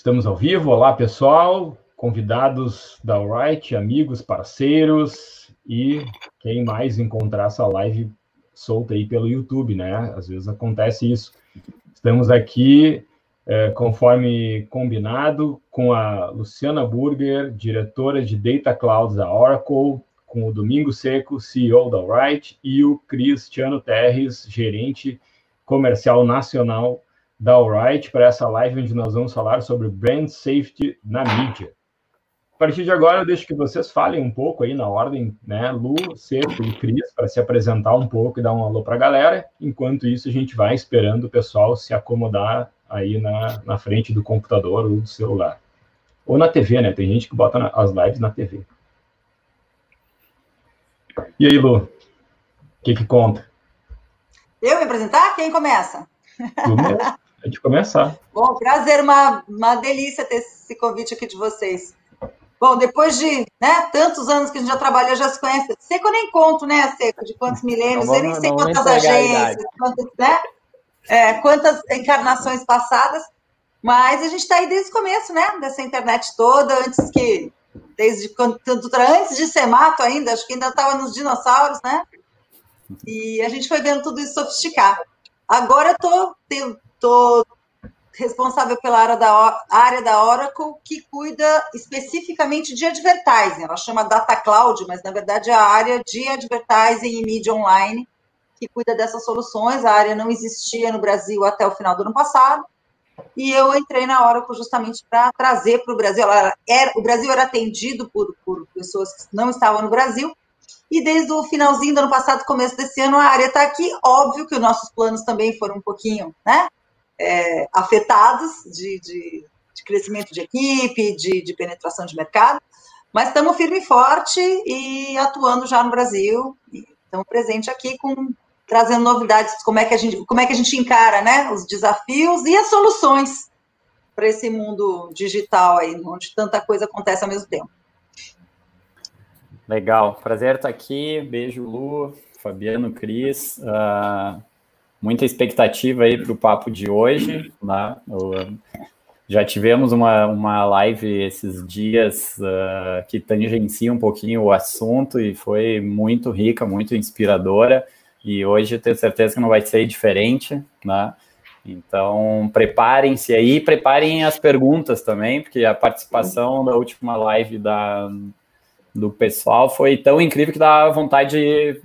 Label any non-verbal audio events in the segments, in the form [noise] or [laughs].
Estamos ao vivo. Olá, pessoal, convidados da Alright, amigos, parceiros e quem mais encontrar essa live solta aí pelo YouTube, né? Às vezes acontece isso. Estamos aqui, é, conforme combinado, com a Luciana Burger, diretora de Data Cloud da Oracle, com o Domingo Seco, CEO da Alright, e o Cristiano Terres, gerente comercial nacional da Alright para essa live onde nós vamos falar sobre brand safety na mídia. A partir de agora, eu deixo que vocês falem um pouco aí na ordem, né? Lu, Cerco e Cris, para se apresentar um pouco e dar um alô para a galera. Enquanto isso, a gente vai esperando o pessoal se acomodar aí na, na frente do computador ou do celular. Ou na TV, né? Tem gente que bota na, as lives na TV. E aí, Lu? O que, que conta? Eu me apresentar? Quem começa? Tu mesmo [laughs] a gente começar. Bom, prazer, uma, uma delícia ter esse convite aqui de vocês. Bom, depois de né, tantos anos que a gente já trabalha, já se conhece. Seco eu nem conto, né, Seco, de quantos [laughs] milênios, eu nem sei quantas agências, quantas, né, é, quantas encarnações passadas, mas a gente está aí desde o começo, né, dessa internet toda, antes que, desde quando, antes de ser mato ainda, acho que ainda estava nos dinossauros, né, e a gente foi vendo tudo isso sofisticar. Agora eu estou Estou responsável pela área da, área da Oracle, que cuida especificamente de advertising. Ela chama Data Cloud, mas na verdade é a área de advertising e mídia online que cuida dessas soluções. A área não existia no Brasil até o final do ano passado. E eu entrei na Oracle justamente para trazer para o Brasil. Era, o Brasil era atendido por, por pessoas que não estavam no Brasil, e desde o finalzinho do ano passado, começo desse ano, a área está aqui. Óbvio que os nossos planos também foram um pouquinho, né? É, afetados de, de, de, crescimento de equipe, de, de penetração de mercado, mas estamos firme e forte e atuando já no Brasil. Estamos presentes aqui com trazendo novidades, como é que a gente, como é que a gente encara, né, os desafios e as soluções para esse mundo digital aí, onde tanta coisa acontece ao mesmo tempo. Legal, prazer estar aqui. Beijo, Lu, Fabiano, Cris. Uh, muita expectativa aí para o papo de hoje. Né? já tivemos uma, uma live esses dias uh, que tangencia um pouquinho o assunto e foi muito rica, muito inspiradora. E hoje tenho certeza que não vai ser diferente, né? Então, preparem-se aí, preparem as perguntas também, porque a participação da última live da, do pessoal foi tão incrível que dá vontade de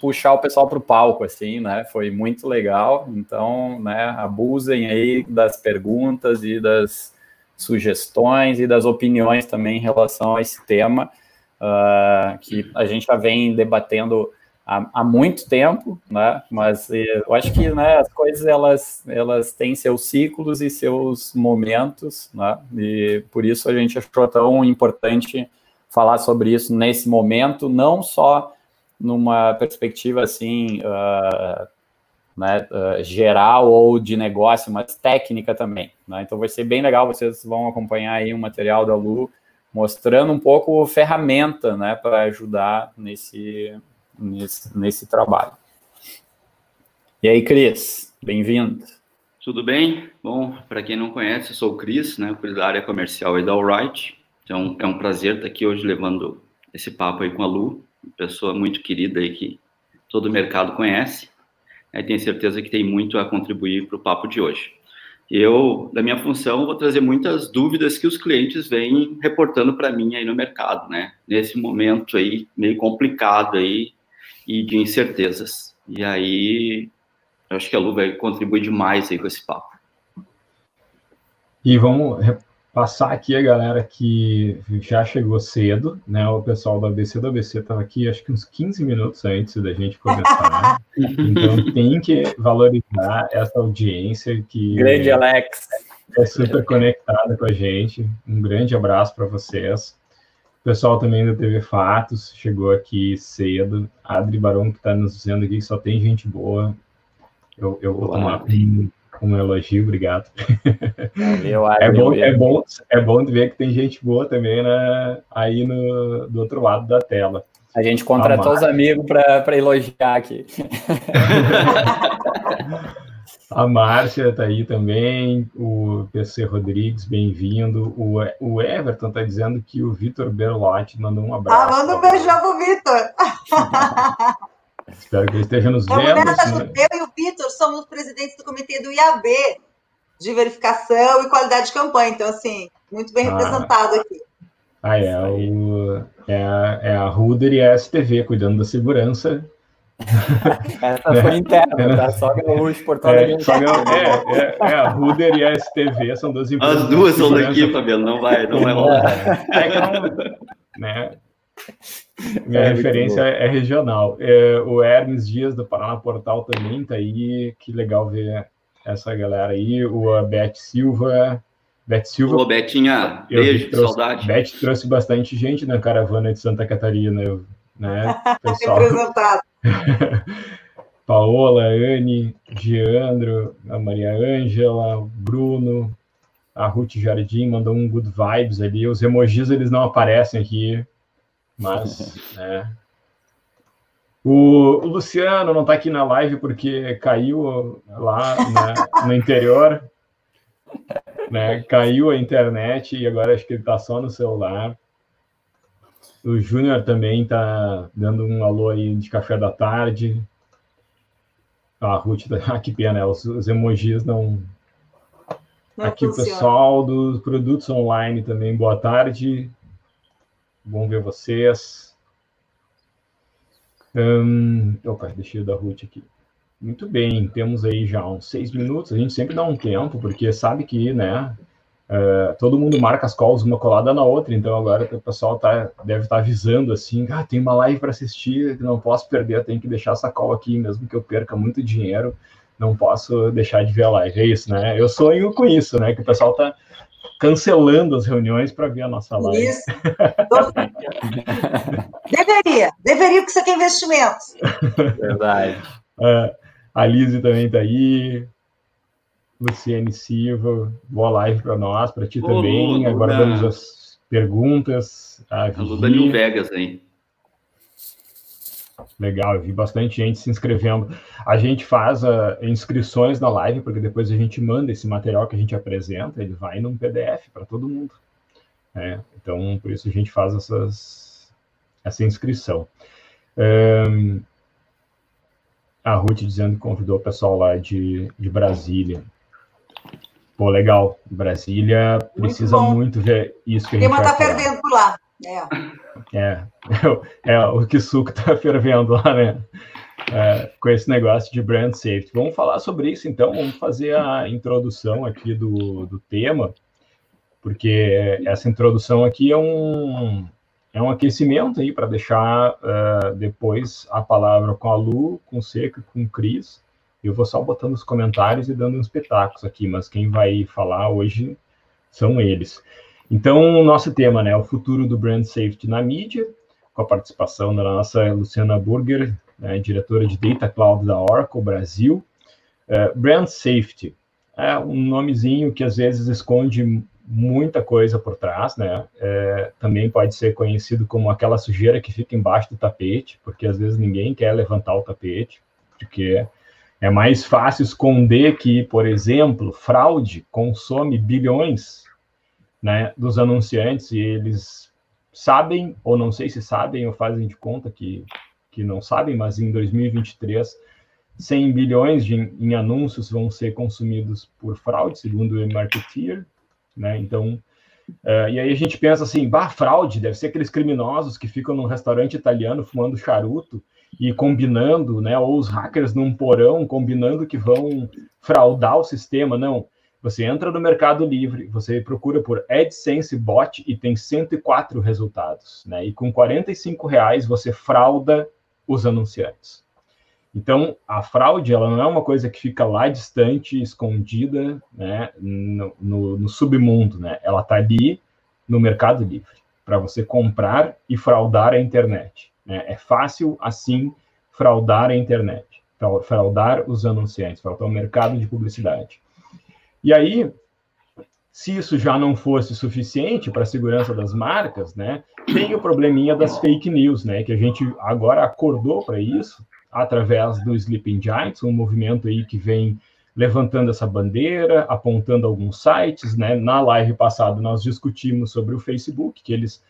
puxar o pessoal para o palco, assim, né? Foi muito legal. Então, né, abusem aí das perguntas e das sugestões e das opiniões também em relação a esse tema, uh, que a gente já vem debatendo há, há, muito tempo, né? Mas eu acho que né, as coisas elas, elas têm seus ciclos e seus momentos, né? E por isso a gente achou tão importante falar sobre isso nesse momento, não só numa perspectiva assim, uh, né, uh, geral ou de negócio, mas técnica também. Né? Então vai ser bem legal, vocês vão acompanhar aí um material da Lu mostrando um pouco ferramenta né, para ajudar nesse, nesse, nesse trabalho. E aí, Cris, bem-vindo. Tudo bem? Bom, para quem não conhece, eu sou o Cris, né, da área comercial e da Alright. Então, é um prazer estar aqui hoje levando esse papo aí com a Lu pessoa muito querida aí que todo o mercado conhece. Né, tenho certeza que tem muito a contribuir para o papo de hoje. Eu, da minha função, vou trazer muitas dúvidas que os clientes vêm reportando para mim aí no mercado, né? Nesse momento aí meio complicado aí e de incertezas. E aí, eu acho que a Lu vai contribuir demais aí com esse papo. E vamos passar aqui a galera que já chegou cedo, né? O pessoal do ABC do ABC estava aqui acho que uns 15 minutos antes da gente começar. [laughs] então tem que valorizar essa audiência que Grande Alex é super conectada com a gente. Um grande abraço para vocês. O pessoal também da TV Fatos chegou aqui cedo. Adri Barão que está nos dizendo aqui que só tem gente boa. Eu, eu vou tomar um, um elogio, obrigado. Valeu, [laughs] é, bom, é, bom, é bom de ver que tem gente boa também né, aí no, do outro lado da tela. A gente contratou os amigos para elogiar aqui. [laughs] A Márcia está aí também, o PC Rodrigues, bem-vindo. O, o Everton está dizendo que o Vitor Berlotti mandou um abraço. Ah, manda um beijão pro Vitor. [laughs] Espero que ele esteja nos vendo. Né? Eu e o Vitor somos presidentes do comitê do IAB, de verificação e qualidade de campanha. Então, assim, muito bem ah. representado aqui. Ah, é, o, é, a, é a Ruder e a STV cuidando da segurança. Essa foi interna, tá? Só Gaúcho, Portal é, é, é, é, a Ruder e a STV são duas empresas. As duas são daqui, Fabiano, não vai, não vai rolar. É que não, né, minha é referência é regional. É, o Hermes Dias do Paraná Portal também tá aí. Que legal ver essa galera aí. O Beth Silva. Beth Silva. Ô, Betinha, beijo, trouxe, saudade. Beth trouxe bastante gente na caravana de Santa Catarina, eu, né? [laughs] Pessoal. Representado. [laughs] Paola, Anne, Giandro, a Maria Ângela, Bruno, a Ruth Jardim mandou um good vibes ali. Os emojis eles não aparecem aqui, mas, né. [laughs] O, o Luciano não está aqui na live porque caiu lá né, no interior, né? Caiu a internet e agora acho que ele está só no celular. O Júnior também está dando um alô aí de café da tarde. Ah, a Ruth, [laughs] ah, que pena, os, os emojis não. não Aqui funciona. o pessoal dos produtos online também, boa tarde. Bom ver vocês. Hum, opa, deixa eu dar Ruth aqui. Muito bem, temos aí já uns seis minutos. A gente sempre dá um tempo, porque sabe que, né? Uh, todo mundo marca as calls uma colada na outra, então agora o pessoal tá, deve estar tá avisando assim: ah, tem uma live para assistir, não posso perder, tenho que deixar essa call aqui, mesmo que eu perca muito dinheiro, não posso deixar de ver a live. É isso, né? Eu sonho com isso, né? Que o pessoal tá cancelando as reuniões para ver a nossa live. Isso. deveria, deveria, porque isso aqui é investimento. Verdade. Uh, a Lise também está aí. Luciane Silva, boa live para nós, para ti Ô, também. Agora vamos às perguntas. A, New Vegas aí. Legal, eu vi bastante gente se inscrevendo. A gente faz uh, inscrições na live, porque depois a gente manda esse material que a gente apresenta, ele vai num PDF para todo mundo. Né? Então, por isso a gente faz essas, essa inscrição. Um, a Ruth dizendo que convidou o pessoal lá de, de Brasília. Pô, legal. Brasília precisa muito, muito ver isso que a gente vai tá fervendo por lá. É. É, é o que suco tá [laughs] fervendo lá, né? É, com esse negócio de brand safety. Vamos falar sobre isso, então. Vamos fazer a introdução aqui do, do tema, porque essa introdução aqui é um, é um aquecimento aí para deixar uh, depois a palavra com a Lu, com o Seco com o Cris. Eu vou só botando os comentários e dando uns pitacos aqui, mas quem vai falar hoje são eles. Então, o nosso tema, né, o futuro do brand safety na mídia, com a participação da nossa Luciana Burger, né, diretora de Data Cloud da Oracle Brasil. Uh, brand safety é um nomezinho que às vezes esconde muita coisa por trás, né? É, também pode ser conhecido como aquela sujeira que fica embaixo do tapete, porque às vezes ninguém quer levantar o tapete, porque é mais fácil esconder que, por exemplo, fraude consome bilhões né, dos anunciantes e eles sabem, ou não sei se sabem, ou fazem de conta que, que não sabem, mas em 2023, 100 bilhões de, em anúncios vão ser consumidos por fraude, segundo o Marketeer, né? Então, uh, e aí a gente pensa assim, bah, fraude, deve ser aqueles criminosos que ficam num restaurante italiano fumando charuto e combinando, né, ou os hackers num porão combinando que vão fraudar o sistema, não Você entra no Mercado Livre, você procura por AdSense Bot e tem 104 resultados, né? E com 45 reais você frauda os anunciantes. Então, a fraude, ela não é uma coisa que fica lá distante, escondida, né, no, no, no submundo, né? Ela está ali no Mercado Livre, para você comprar e fraudar a internet. Né? É fácil, assim, fraudar a internet, fraudar os anunciantes, fraudar o mercado de publicidade. E aí, se isso já não fosse suficiente para a segurança das marcas, né, tem o probleminha das fake news, né, que a gente agora acordou para isso através do Sleeping Giants, um movimento aí que vem levantando essa bandeira, apontando alguns sites, né? Na live passada nós discutimos sobre o Facebook, que eles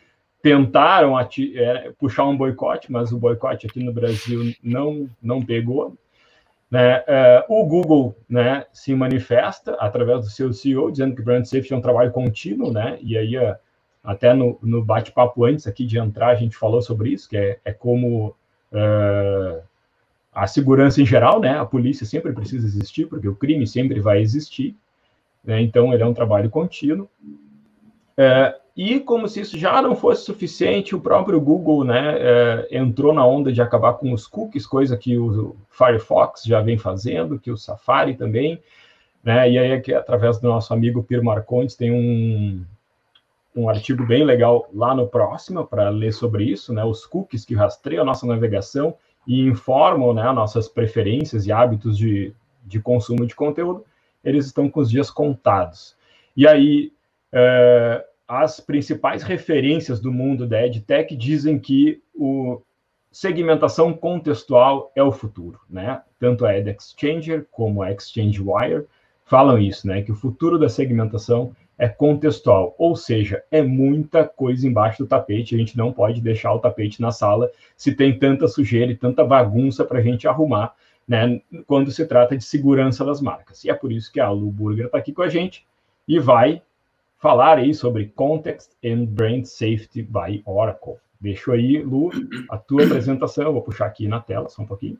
tentaram é, puxar um boicote, mas o boicote aqui no Brasil não não pegou. Né? É, o Google né, se manifesta através do seu CEO, dizendo que brand safety é um trabalho contínuo, né? E aí, é, até no, no bate-papo antes aqui de entrar, a gente falou sobre isso, que é, é como é, a segurança em geral, né? A polícia sempre precisa existir, porque o crime sempre vai existir. Né? Então, ele é um trabalho contínuo. É, e como se isso já não fosse suficiente, o próprio Google né, é, entrou na onda de acabar com os cookies, coisa que o Firefox já vem fazendo, que o Safari também. Né, e aí, aqui, através do nosso amigo Pir Marcondes, tem um, um artigo bem legal lá no próximo para ler sobre isso, né, os cookies que rastreiam a nossa navegação e informam né, nossas preferências e hábitos de, de consumo de conteúdo, eles estão com os dias contados. E aí, é, as principais referências do mundo da EdTech dizem que o segmentação contextual é o futuro, né? Tanto a EdExchanger como a ExchangeWire falam isso, né? Que o futuro da segmentação é contextual, ou seja, é muita coisa embaixo do tapete. A gente não pode deixar o tapete na sala se tem tanta sujeira e tanta bagunça para a gente arrumar, né? Quando se trata de segurança das marcas. E é por isso que a Lu Burger está aqui com a gente e vai falar aí sobre Context and Brand Safety by Oracle. Deixo aí, Lu, a tua apresentação. Eu vou puxar aqui na tela só um pouquinho,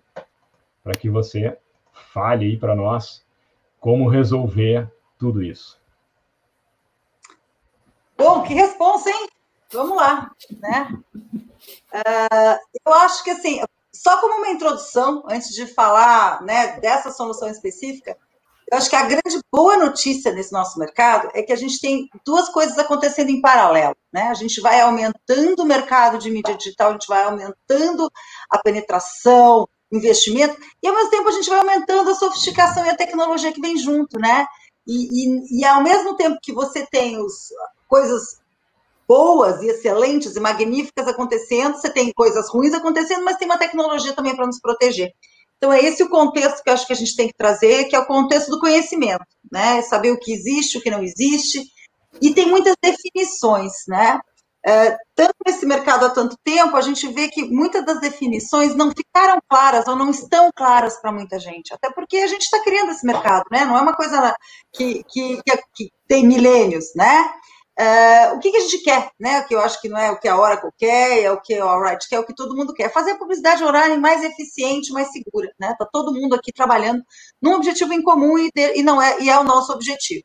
para que você fale aí para nós como resolver tudo isso. Bom, que responsa, hein? Vamos lá, né? Uh, eu acho que, assim, só como uma introdução, antes de falar né, dessa solução específica, eu acho que a grande boa notícia nesse nosso mercado é que a gente tem duas coisas acontecendo em paralelo. Né? A gente vai aumentando o mercado de mídia digital, a gente vai aumentando a penetração, investimento, e ao mesmo tempo a gente vai aumentando a sofisticação e a tecnologia que vem junto, né? E, e, e ao mesmo tempo que você tem os, coisas boas e excelentes e magníficas acontecendo, você tem coisas ruins acontecendo, mas tem uma tecnologia também para nos proteger. Então, é esse o contexto que eu acho que a gente tem que trazer, que é o contexto do conhecimento, né? Saber o que existe, o que não existe. E tem muitas definições, né? É, tanto nesse mercado há tanto tempo, a gente vê que muitas das definições não ficaram claras ou não estão claras para muita gente. Até porque a gente está criando esse mercado, né? Não é uma coisa que, que, que, que tem milênios, né? Uh, o que, que, a gente quer, né? Que eu acho que não é o que a Oracle quer, é o que a Alright quer, é o que todo mundo quer. Fazer a publicidade online mais eficiente, mais segura, né? Tá todo mundo aqui trabalhando num objetivo em comum e, e não é e é o nosso objetivo.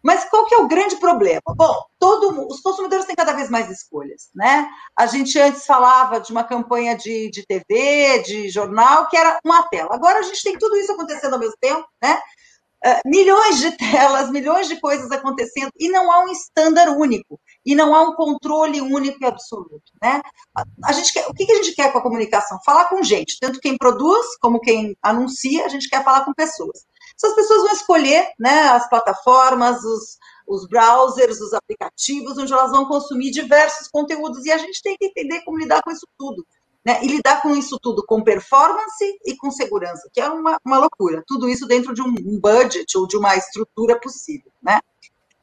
Mas qual que é o grande problema? Bom, todo, os consumidores têm cada vez mais escolhas, né? A gente antes falava de uma campanha de, de TV, de jornal, que era uma tela. Agora a gente tem tudo isso acontecendo ao mesmo tempo, né? Uh, milhões de telas, milhões de coisas acontecendo, e não há um estándar único, e não há um controle único e absoluto. Né? A, gente quer, o que, a gente quer com a comunicação? Falar com gente, tanto quem produz como quem anuncia, a gente quer falar com pessoas. Essas pessoas vão escolher né, as plataformas, os, os browsers, os aplicativos, onde elas vão consumir diversos conteúdos, e a gente tem que entender como lidar com isso tudo né, e lidar com isso tudo com performance e com segurança, que é uma, uma loucura. Tudo isso dentro de um, budget ou de uma estrutura possível. Né?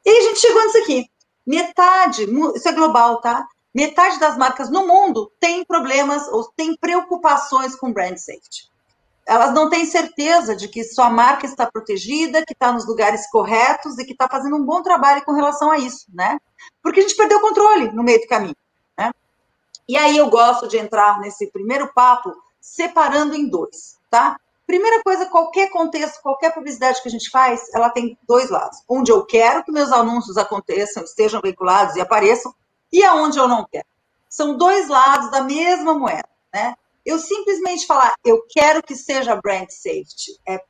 E a gente chegou nisso aqui. Metade, isso é global, tá? Metade das marcas no mundo tem problemas ou tem preocupações com brand safety. Elas não têm certeza de que sua marca está protegida, que está nos lugares corretos e que está fazendo um bom trabalho com relação a isso, né? Porque a gente perdeu o controle no meio do caminho. E aí eu gosto de entrar nesse primeiro papo separando em dois, tá? Primeira coisa, qualquer contexto, qualquer publicidade que a gente faz, ela tem dois lados. Onde eu quero que meus anúncios aconteçam, estejam veiculados e apareçam, e aonde eu não quero. São dois lados da mesma moeda, né? Eu simplesmente falar, eu quero que seja brand safety, é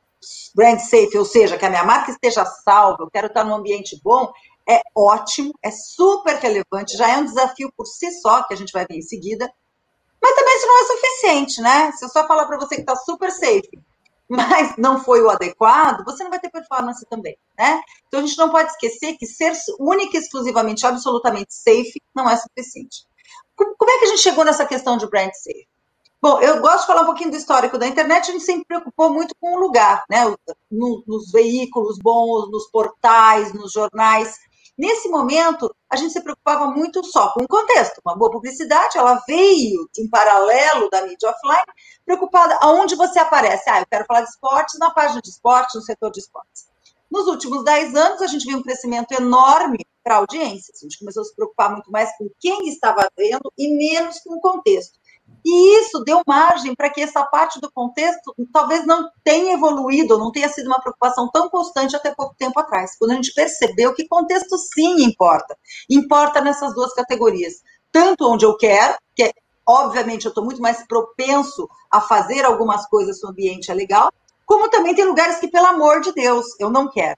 brand safe, ou seja, que a minha marca esteja salva, eu quero estar num ambiente bom, é ótimo, é super relevante, já é um desafio por si só, que a gente vai ver em seguida, mas também isso não é suficiente, né? Se eu só falar para você que está super safe, [laughs] mas não foi o adequado, você não vai ter performance também, né? Então a gente não pode esquecer que ser única e exclusivamente, absolutamente safe não é suficiente. Como é que a gente chegou nessa questão de brand safe? Bom, eu gosto de falar um pouquinho do histórico da internet, a gente sempre preocupou muito com o lugar, né? nos veículos bons, nos portais, nos jornais. Nesse momento, a gente se preocupava muito só com o contexto. Uma boa publicidade, ela veio em paralelo da mídia offline, preocupada aonde você aparece. Ah, eu quero falar de esportes na página de esportes, no setor de esportes. Nos últimos 10 anos, a gente viu um crescimento enorme para a audiência. A gente começou a se preocupar muito mais com quem estava vendo e menos com o contexto. E isso deu margem para que essa parte do contexto talvez não tenha evoluído, não tenha sido uma preocupação tão constante até pouco tempo atrás, quando a gente percebeu que contexto sim importa. Importa nessas duas categorias. Tanto onde eu quero, que é, obviamente eu estou muito mais propenso a fazer algumas coisas se o ambiente é legal, como também tem lugares que, pelo amor de Deus, eu não quero.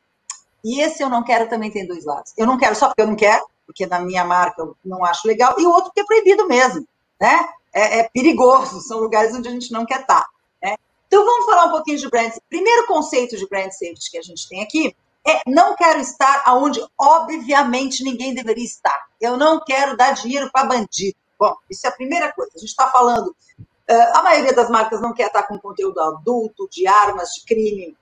E esse eu não quero também tem dois lados. Eu não quero só porque eu não quero, porque na minha marca eu não acho legal, e o outro que é proibido mesmo, né? É, é, perigoso, são lugares onde a gente não quer estar. Né? Então vamos falar um pouquinho de brand. Primeiro conceito de brand safety que a gente tem aqui é não quero estar aonde obviamente ninguém deveria estar. Eu não quero dar dinheiro para bandido. Bom, isso é a primeira coisa. A gente está falando, uh, a maioria das marcas não quer estar com conteúdo adulto, de armas, de crime,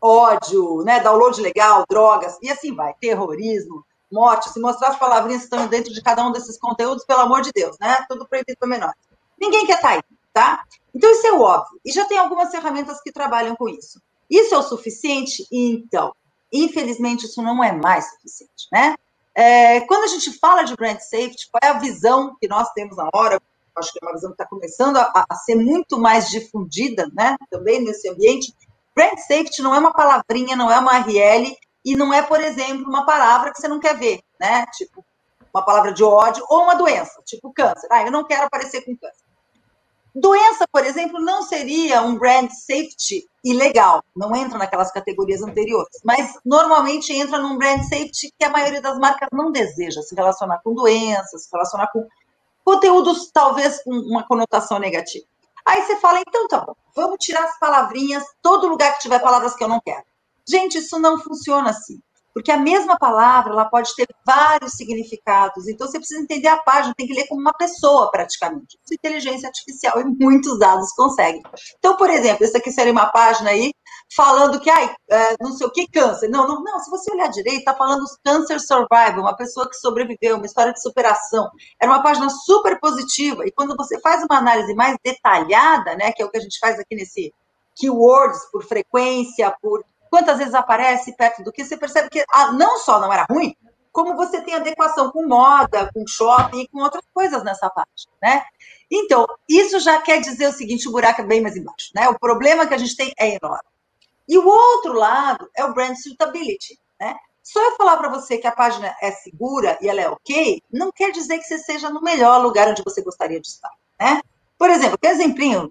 ódio, né, download legal, drogas e assim vai, terrorismo, morte, se mostrar as palavrinhas que estão dentro de cada um desses conteúdos, pelo amor de Deus, né? Tudo proibido para menores. Ninguém quer estar tá aí, tá? Então, isso é óbvio. E já tem algumas ferramentas que trabalham com isso. Isso é o suficiente? Então, infelizmente, isso não é mais suficiente, né? É, quando a gente fala de brand safety, qual é a visão que nós temos na hora? Acho que é uma visão que está começando a, a, ser muito mais difundida, né? Também nesse ambiente. Brand safety não é uma palavrinha, não é uma RL, e não é, por exemplo, uma palavra que você não quer ver, né? Tipo, uma palavra de ódio ou uma doença, tipo câncer. Ah, eu não quero aparecer com câncer. Doença, por exemplo, não seria um brand safety ilegal, não entra naquelas categorias anteriores, mas normalmente entra num brand safety que a maioria das marcas não deseja se relacionar com doenças, se relacionar com conteúdos talvez com uma conotação negativa. Aí você fala, então tá bom, vamos tirar as palavrinhas, todo lugar que tiver palavras que eu não quero. Gente, isso não funciona assim. Porque a mesma palavra ela pode ter vários significados. Então, você precisa entender a página, tem que ler como uma pessoa, praticamente. Isso, inteligência artificial e muitos dados conseguem. Então, por exemplo, essa aqui seria uma página aí falando que, ai, é, não sei o que, câncer. Não, não, não. Se você olhar direito, está falando Cancer Survival, uma pessoa que sobreviveu, uma história de superação. Era uma página super positiva. E quando você faz uma análise mais detalhada, né, que é o que a gente faz aqui nesse keywords, por frequência, por quantas vezes aparece perto do que, você percebe que ah, não só não era ruim, como você tem adequação com moda, com shopping e com outras coisas nessa parte, né? Então, isso já quer dizer o seguinte, o buraco é bem mais embaixo, né? O problema que a gente tem é enorme. E o outro lado é o brand suitability, né? Só eu falar para você que a página é segura e ela é ok, não quer dizer que você seja no melhor lugar onde você gostaria de estar, né? Por exemplo, que exemplinho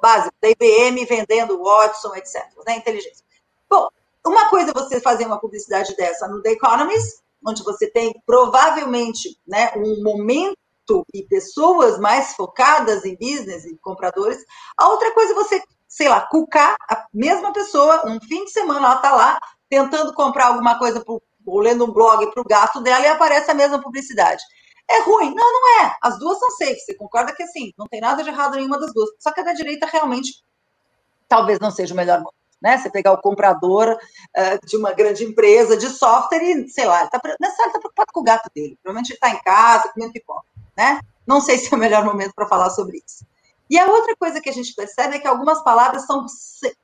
básico da IBM vendendo Watson, etc., né? Inteligência. Bom, uma coisa é você fazer uma publicidade dessa no The Economist, onde você tem provavelmente né, um momento e pessoas mais focadas em business e compradores. A outra coisa é você, sei lá, cucar a mesma pessoa, um fim de semana ela está lá tentando comprar alguma coisa pro, ou lendo um blog para o gato dela e aparece a mesma publicidade. É ruim? Não, não é. As duas são safe. Você concorda que assim, não tem nada de errado em nenhuma das duas. Só que a da direita realmente talvez não seja o melhor né? Você pegar o comprador uh, de uma grande empresa de software e, sei lá, ele está tá preocupado com o gato dele. Provavelmente ele está em casa, comendo pipoca, né? Não sei [laughs] se é o melhor momento para falar sobre isso. E a outra coisa que a gente percebe é que algumas palavras são,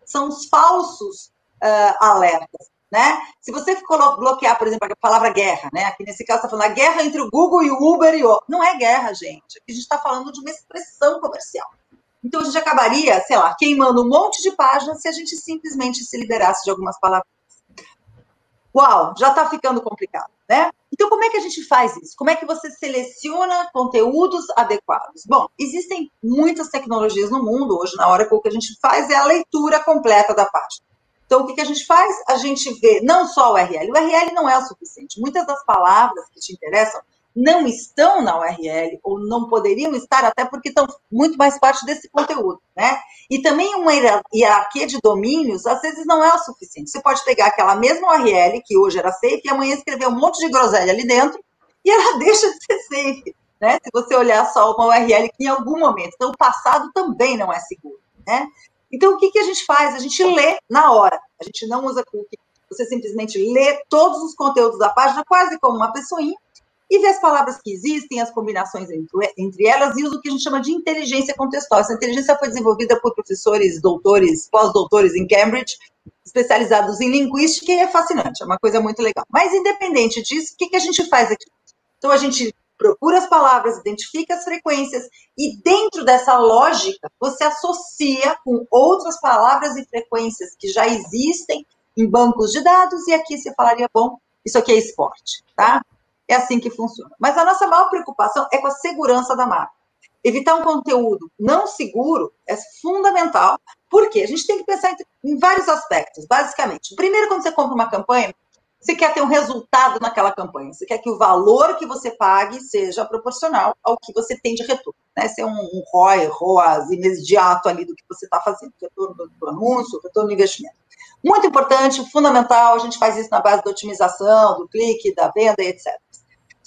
são os falsos uh, alertas. Né? Se você bloquear, por exemplo, a palavra guerra, né? Aqui nesse caso está falando a guerra entre o Google e o Uber e o. Não é guerra, gente. Aqui a gente está falando de uma expressão comercial. Então a gente acabaria, sei lá, queimando um monte de páginas se a gente simplesmente se liberasse de algumas palavras. Uau, já está ficando complicado, né? Então, como é que a gente faz isso? Como é que você seleciona conteúdos adequados? Bom, existem muitas tecnologias no mundo. Hoje, na hora que que a gente faz é a leitura completa da página. Então, o que a gente faz? A gente vê não só o URL. O URL não é o suficiente. Muitas das palavras que te interessam não estão na URL ou não poderiam estar, até porque estão muito mais parte desse conteúdo, né? E também uma hierarquia de domínios, às vezes, não é o suficiente. Você pode pegar aquela mesma URL, que hoje era safe, e amanhã escrever um monte de groselha ali dentro, e ela [laughs] deixa de ser safe, né? Se você olhar só uma URL que em algum momento. Então, o passado também não é seguro, né? Então, o que, que a gente faz? A gente lê na hora. A gente não usa cookie. Você simplesmente lê todos os conteúdos da página, quase como uma pessoinha, e ver as palavras que existem, as combinações entre, entre elas e usa o que a gente chama de inteligência contextual. Essa inteligência foi desenvolvida por professores, doutores, pós-doutores em Cambridge, especializados em linguística, e é fascinante, é uma coisa muito legal. Mas, independente disso, o que, que a gente faz aqui? Então, a gente procura as palavras, identifica as frequências, e dentro dessa lógica, você associa com outras palavras e frequências que já existem em bancos de dados, e aqui você falaria, bom, isso aqui é esporte, tá? É assim que funciona. Mas a nossa maior preocupação é com a segurança da marca. Evitar um conteúdo não seguro é fundamental, porque a gente tem que pensar em vários aspectos, basicamente. Primeiro, quando você compra uma campanha, você quer ter um resultado naquela campanha. Você quer que o valor que você pague seja proporcional ao que você tem de retorno. Né? Ser um, um ROI, ROAS imediato ali do que você está fazendo. Retorno do, do anúncio, retorno do investimento. Muito importante, fundamental, a gente faz isso na base da otimização, do clique, da venda, etc.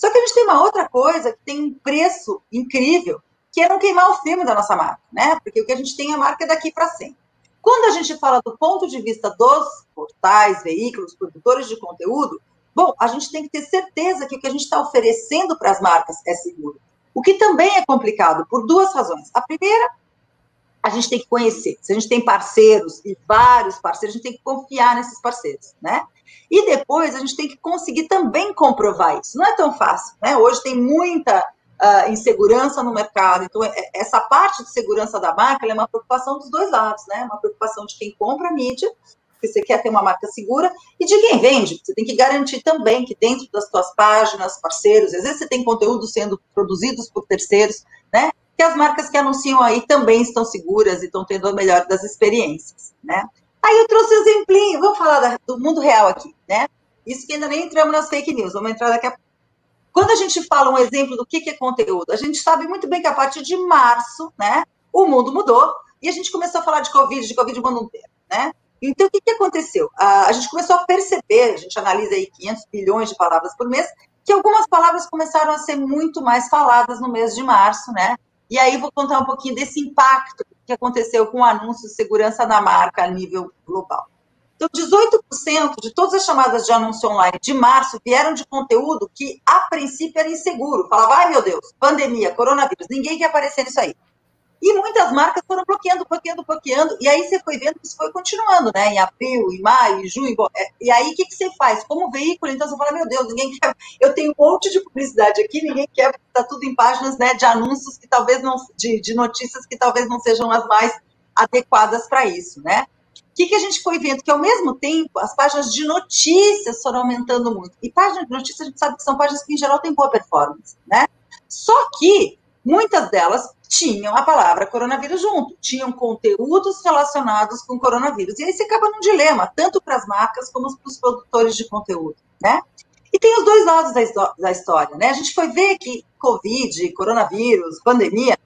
Só que a gente tem uma outra coisa que tem um preço incrível, que é não queimar o filme da nossa marca, né? Porque o que a gente tem é a marca daqui para sempre. Quando a gente fala do ponto de vista dos portais, veículos, produtores de conteúdo, bom, a gente tem que ter certeza que o que a gente está oferecendo para as marcas é seguro. O que também é complicado por duas razões. A primeira, a gente tem que conhecer. Se a gente tem parceiros e vários parceiros, a gente tem que confiar nesses parceiros, né? E depois a gente tem que conseguir também comprovar isso. Não é tão fácil, né? Hoje tem muita uh, insegurança no mercado, então é, essa parte de segurança da marca é uma preocupação dos dois lados, né? Uma preocupação de quem compra a mídia, porque você quer ter uma marca segura, e de quem vende. Você tem que garantir também que dentro das suas páginas, parceiros, às vezes você tem conteúdo sendo produzidos por terceiros, né? Que as marcas que anunciam aí também estão seguras e estão tendo a melhor das experiências, né? Aí eu trouxe um exemplinho, vamos falar do mundo real aqui, né? Isso que ainda nem entramos nas fake news, vamos entrar daqui a pouco. Quando a gente fala um exemplo do que é conteúdo, a gente sabe muito bem que a partir de março, né, o mundo mudou e a gente começou a falar de Covid, de Covid o mundo inteiro, né? Então, o que, que aconteceu? A gente começou a perceber, a gente analisa aí 500 bilhões de palavras por mês, que algumas palavras começaram a ser muito mais faladas no mês de março, né? E aí vou contar um pouquinho desse impacto que aconteceu com o anúncio de segurança da marca a nível global. Então, 18% de todas as chamadas de anúncio online de março vieram de conteúdo que, a princípio, era inseguro. Falava, ai meu Deus, pandemia, coronavírus, ninguém quer aparecer nisso aí. E muitas marcas foram bloqueando, bloqueando, bloqueando. E aí você foi vendo que isso foi continuando, né? Em abril, em maio, em junho. É, e aí o que, que você faz? Como veículo, então você fala, meu Deus, ninguém [laughs] quer. Eu tenho um monte de publicidade aqui, ninguém quer, está tudo em páginas né, de anúncios que talvez não. De, de notícias que talvez não sejam as mais adequadas para isso, né? O que, que a gente foi vendo? Que ao mesmo tempo as páginas de notícias foram aumentando muito. E páginas de notícias a gente sabe que são páginas que em geral têm boa performance, né? Só que muitas delas tinham a palavra coronavírus junto, tinham conteúdos relacionados com coronavírus. E aí você acaba num dilema, tanto para as marcas como para os produtores de conteúdo, né? E tem os dois lados da, história, né? A gente foi ver que Covid, coronavírus, pandemia,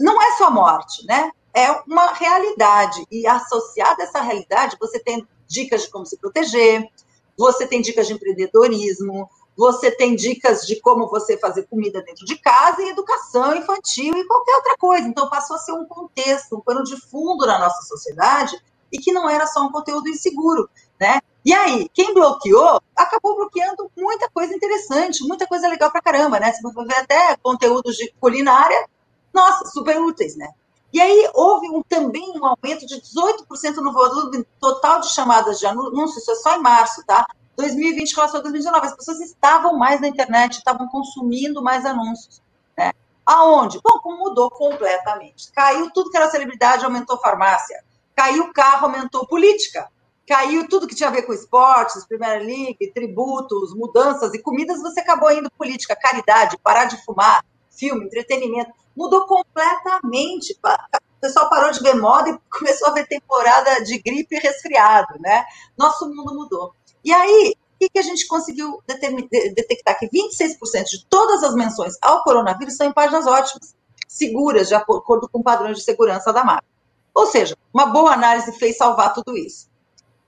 não é só morte, né? É uma realidade. E associada a essa realidade, você tem dicas de como se proteger, você tem dicas de empreendedorismo, você tem dicas de como você fazer comida dentro de casa e educação infantil e qualquer outra coisa. Então, passou a ser um contexto, um pano de fundo na nossa sociedade e que não era só um conteúdo inseguro, né? E aí, quem bloqueou, acabou bloqueando muita coisa interessante, muita coisa legal pra caramba, né? Você ver até conteúdos de culinária, nossa, super úteis, né? E aí houve um, também um aumento de 18% no volume total de chamadas de anúncios, isso é só em março, tá? 2020 com relação a 2019, as pessoas estavam mais na internet, estavam consumindo mais anúncios. Né? Aonde? Bom, mudou completamente. Caiu tudo que era celebridade, aumentou farmácia. Caiu carro, aumentou política. Caiu tudo que tinha a ver com esportes, Primeira League, tributos, mudanças e comidas, você acabou indo política, caridade, parar de fumar, filme, entretenimento. Mudou completamente. O pessoal parou de ver moda e [laughs] começou a ver temporada de gripe e resfriado, né? Nosso mundo mudou. E aí, o que, a gente conseguiu detectar? Que 26% de todas as menções ao coronavírus são em páginas ótimas, seguras, de acordo com padrões de segurança da marca. Ou seja, uma boa análise fez salvar tudo isso.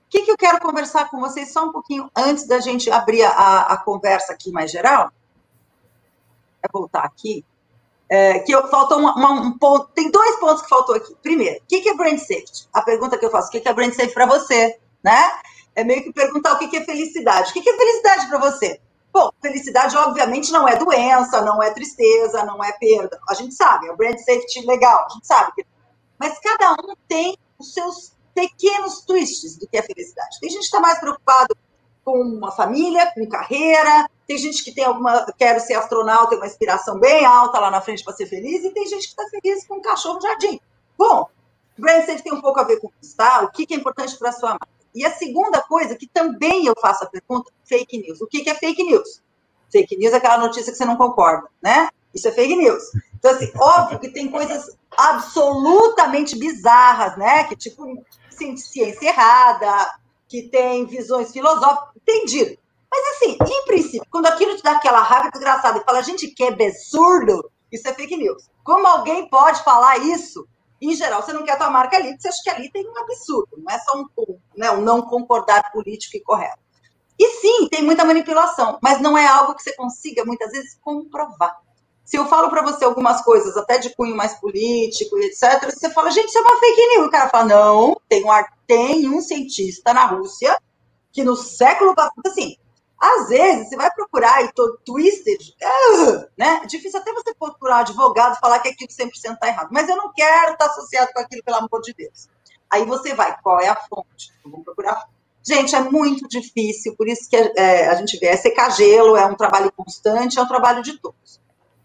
O que, que eu quero conversar com vocês só um pouquinho antes da gente abrir a, a conversa aqui mais geral? É voltar aqui. É, que eu, faltou uma, uma, um ponto. Tem dois pontos que faltou aqui. Primeiro, o que, que é brand safety? A pergunta que eu faço: o que, que é brand safety para você? Né? É meio que perguntar o que, é felicidade. O que, é felicidade para você? Bom, felicidade, obviamente, não é doença, não é tristeza, não é perda. A gente sabe, é o brand safety legal, a gente sabe. Mas cada um tem os seus pequenos twists do que é felicidade. Tem gente que está mais preocupado com uma família, com carreira, tem gente que tem alguma, quero ser astronauta, tem uma inspiração bem alta lá na frente para ser feliz, e tem gente que está feliz com um cachorro no jardim. Bom, brand safety tem um pouco a ver com isso, tá? O que, que é importante para a sua marca. E a segunda coisa, que também eu faço a pergunta, fake news. O que, é fake news? Fake news é aquela notícia que você não concorda, né? Isso é fake news. Então, assim, [laughs] óbvio que tem coisas absolutamente bizarras, né? Que, tipo, ciência errada, que tem visões filosóficas, entendido. Mas, assim, em princípio, quando aquilo te dá aquela raiva desgraçada e fala, gente, que é absurdo, isso é fake news. Como alguém pode falar isso? Em geral, você não quer a tua marca ali, porque você acha que ali tem um absurdo, não é só um, né, um não concordar político e correto. E sim, tem muita manipulação, mas não é algo que você consiga, muitas vezes, comprovar. Se eu falo para você algumas coisas, até de cunho mais político etc., você fala, gente, isso é uma fake news. O cara fala, não, tem um, tem um cientista na Rússia que no século passado, assim, às vezes, você vai procurar e todo twisted, né? É difícil até você procurar um advogado e falar que aquilo 100% está errado. Mas eu não quero estar associado com aquilo, pelo amor de Deus. Aí você vai, qual é a fonte? Vamos procurar. Gente, é muito difícil, por isso que é, a gente vê, é secar gelo, é um trabalho constante, é um trabalho de todos.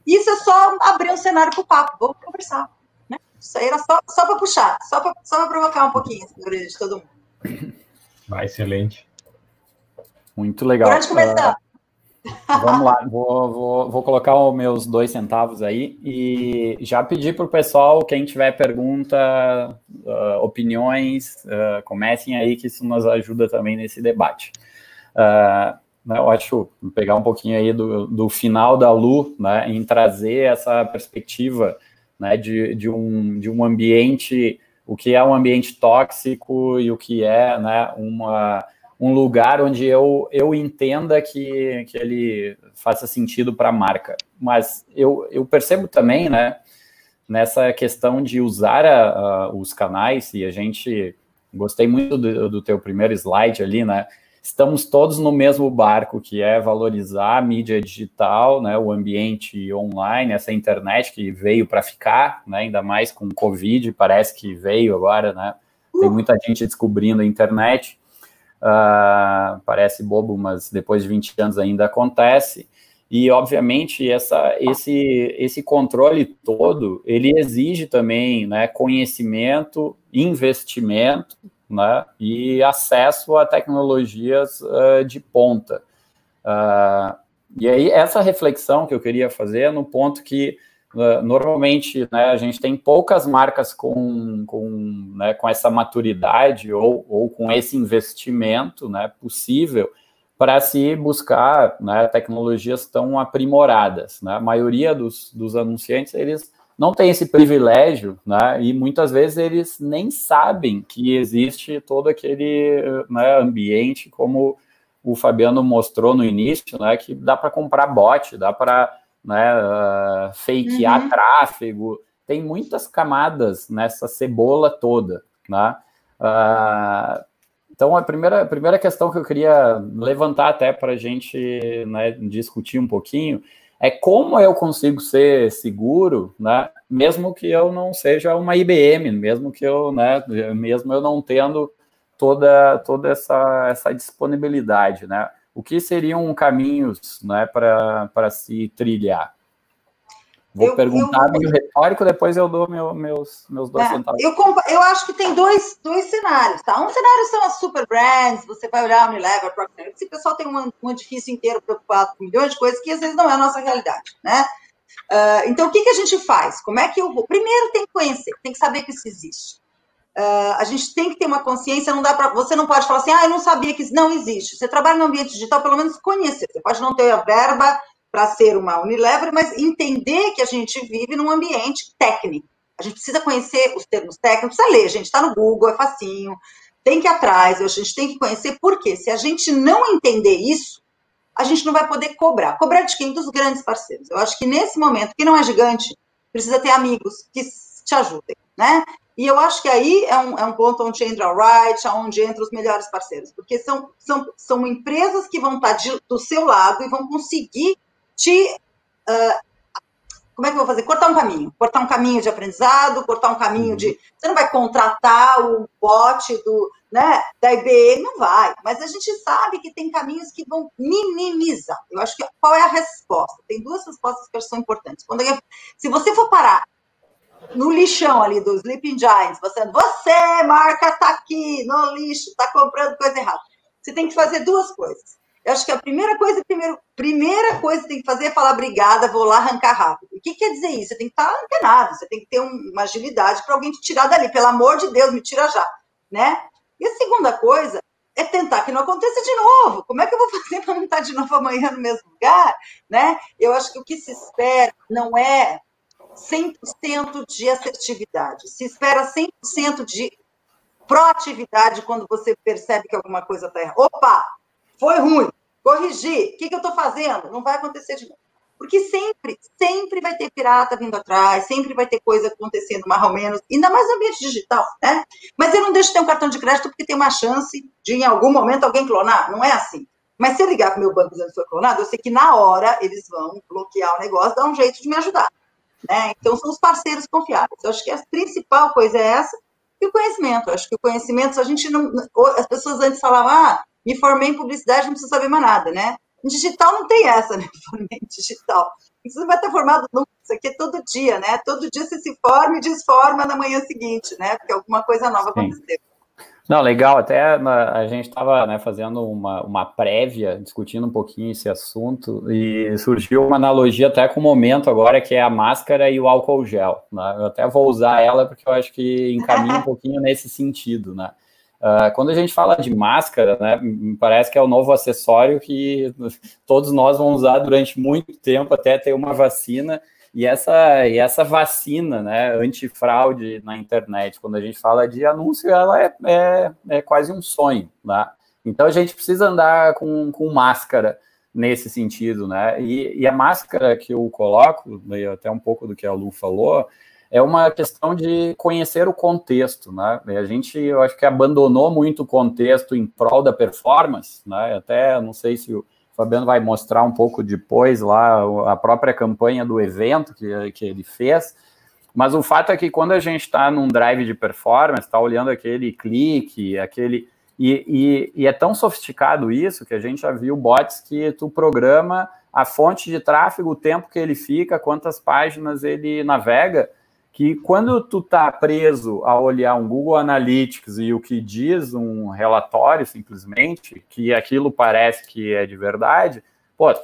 Isso é só abrir um cenário para o papo, vamos conversar. Né? Isso aí era só, só para puxar, só para provocar um pouquinho de todo mundo. Vai, excelente. Muito legal. Por onde começar? Uh, vamos lá, vou, vou, vou colocar os meus dois centavos aí e já pedir para o pessoal, quem tiver pergunta, uh, opiniões, uh, comecem aí que isso nos ajuda também nesse debate. Né, eu acho, pegar um pouquinho aí do, do final da Lu, né, em trazer essa perspectiva né, de, de, um, de um ambiente, o que é um ambiente tóxico e o que é né, uma um lugar onde eu, eu entenda que, que ele faça sentido para a marca. Mas eu, eu percebo também, né, nessa questão de usar a, a, os canais, e a gente gostei muito do, do teu primeiro slide ali, né? Estamos todos no mesmo barco, que é valorizar a mídia digital, né, o ambiente online, essa internet que veio para ficar, né, ainda mais com o Covid, parece que veio agora, né? Tem muita gente descobrindo a internet. Uh, parece bobo, mas depois de 20 anos ainda acontece. E, obviamente, essa, esse, esse controle todo, ele exige também né, conhecimento, investimento né, e acesso a tecnologias uh, de ponta. Uh, e aí, essa reflexão que eu queria fazer é no ponto que normalmente né, a gente tem poucas marcas com, com, né, com essa maturidade ou, ou com esse investimento né, possível para se buscar né, tecnologias tão aprimoradas. Né? A maioria dos, dos anunciantes, eles não têm esse privilégio, né, e muitas vezes eles nem sabem que existe todo aquele né, ambiente, como o Fabiano mostrou no início, né, que dá para comprar bot, dá para né, uh, fakear uhum. tráfego, tem muitas camadas nessa cebola toda, né? Uh, então, a primeira, a primeira questão que eu queria levantar até para a gente né, discutir um pouquinho é como eu consigo ser seguro, né, mesmo que eu não seja uma IBM, mesmo que eu, né, mesmo eu não tendo toda, toda essa, essa disponibilidade, né? O que seriam caminhos né, para se trilhar? Vou eu, perguntar eu, meio retórico, depois eu dou meu, meus, meus dois é, centavos. Eu, eu acho que tem dois, dois cenários, tá? Um cenário são as super brands, você vai olhar Unilever, Procter, esse pessoal tem um, um edifício inteiro preocupado com milhões de coisas que às vezes não é a nossa realidade, né? Uh, então, o que, que a gente faz? Como é que eu vou? Primeiro, tem que conhecer, tem que saber que isso existe. Uh, a gente tem que ter uma consciência, não dá para. Você não pode falar assim, ah, eu não sabia que isso não existe. Você trabalha no ambiente digital, pelo menos conhecer. Você pode não ter a verba para ser uma Unilever, mas entender que a gente vive num ambiente técnico. A gente precisa conhecer os termos técnicos, precisa ler, gente está no Google, é facinho, tem que ir atrás, a gente tem que conhecer, porque se a gente não entender isso, a gente não vai poder cobrar. Cobrar de quem? Dos grandes parceiros. Eu acho que nesse momento, que não é gigante, precisa ter amigos que te ajudem, né? E eu acho que aí é um, é um ponto onde entra o Right, onde entra os melhores parceiros, porque são, são, são empresas que vão estar de, do seu lado e vão conseguir te. Uh, como é que eu vou fazer? Cortar um caminho. Cortar um caminho de aprendizado, cortar um caminho de. Uhum. Você não vai contratar o bot do, né, da IBM, não vai. Mas a gente sabe que tem caminhos que vão minimizar. Eu acho que qual é a resposta? Tem duas respostas que são importantes. Quando eu, se você for parar no lixão ali dos Sleeping Giants, você, você, marca, tá aqui no lixo, tá comprando coisa errada. Você tem que fazer duas coisas. Eu acho que a primeira coisa, primeiro, primeira coisa que tem que fazer é falar obrigada, vou lá arrancar rápido. O que quer dizer isso? Você tem que estar antenado, você tem que ter uma agilidade para alguém te tirar dali. Pelo amor de Deus, me tira já, né? E a segunda coisa é tentar que não aconteça de novo. Como é que eu vou [laughs] fazer para não estar de novo amanhã no mesmo lugar, né? Eu acho que o que se espera não é 100% de assertividade. Se espera 100% de proatividade quando você percebe que alguma coisa está errada. Opa, foi ruim, corrigir, o que, que eu estou fazendo? Não vai acontecer de novo. Porque sempre, sempre vai ter pirata vindo atrás, sempre vai ter coisa acontecendo mais ou menos, ainda mais no ambiente digital, né? Mas eu não deixo de ter um cartão de crédito porque tem uma chance de, em algum momento, alguém clonar. Não é assim. Mas se eu ligar para o meu banco dizendo que foi clonado, eu sei que na hora eles vão bloquear o negócio, dar um jeito de me ajudar. Né? Então, são os parceiros confiáveis. Eu acho que a principal coisa é essa, e o conhecimento. Eu acho que o conhecimento, a gente não. As pessoas antes falavam, ah, me formei em publicidade, não preciso saber mais nada, né? Em digital não tem essa, né? [laughs] Formei em digital. Você não vai estar formado nunca, isso aqui é todo dia, né? Todo dia você se forma e desforma na manhã seguinte, né? Porque alguma coisa nova Sim. aconteceu. Não, legal, até a gente estava né, fazendo uma, uma prévia, discutindo um pouquinho esse assunto, e surgiu uma analogia até com o momento agora, que é a máscara e o álcool gel. Né? Eu até vou usar ela porque eu acho que encaminha um [laughs] pouquinho nesse sentido, né? Uh, quando a gente fala de máscara, né, me parece que é o novo acessório que todos nós vamos usar durante muito tempo até ter uma vacina. E essa, e essa vacina né, antifraude na internet, quando a gente fala de anúncio, ela é, é, é quase um sonho. Né? Então a gente precisa andar com, com máscara nesse sentido. Né? E, e a máscara que eu coloco, até um pouco do que a Lu falou, é uma questão de conhecer o contexto, né? A gente, eu acho que abandonou muito o contexto em prol da performance, né? Até não sei se o Fabiano vai mostrar um pouco depois lá a própria campanha do evento que, que ele fez, mas o fato é que quando a gente está num drive de performance, está olhando aquele clique, aquele e, e, e, é tão sofisticado isso que a gente já viu bots que tu programa a fonte de tráfego, o tempo que ele fica, quantas páginas ele navega que quando tu tá preso a olhar um Google Analytics e o que diz um relatório simplesmente, que aquilo parece que é de verdade, pô, uh,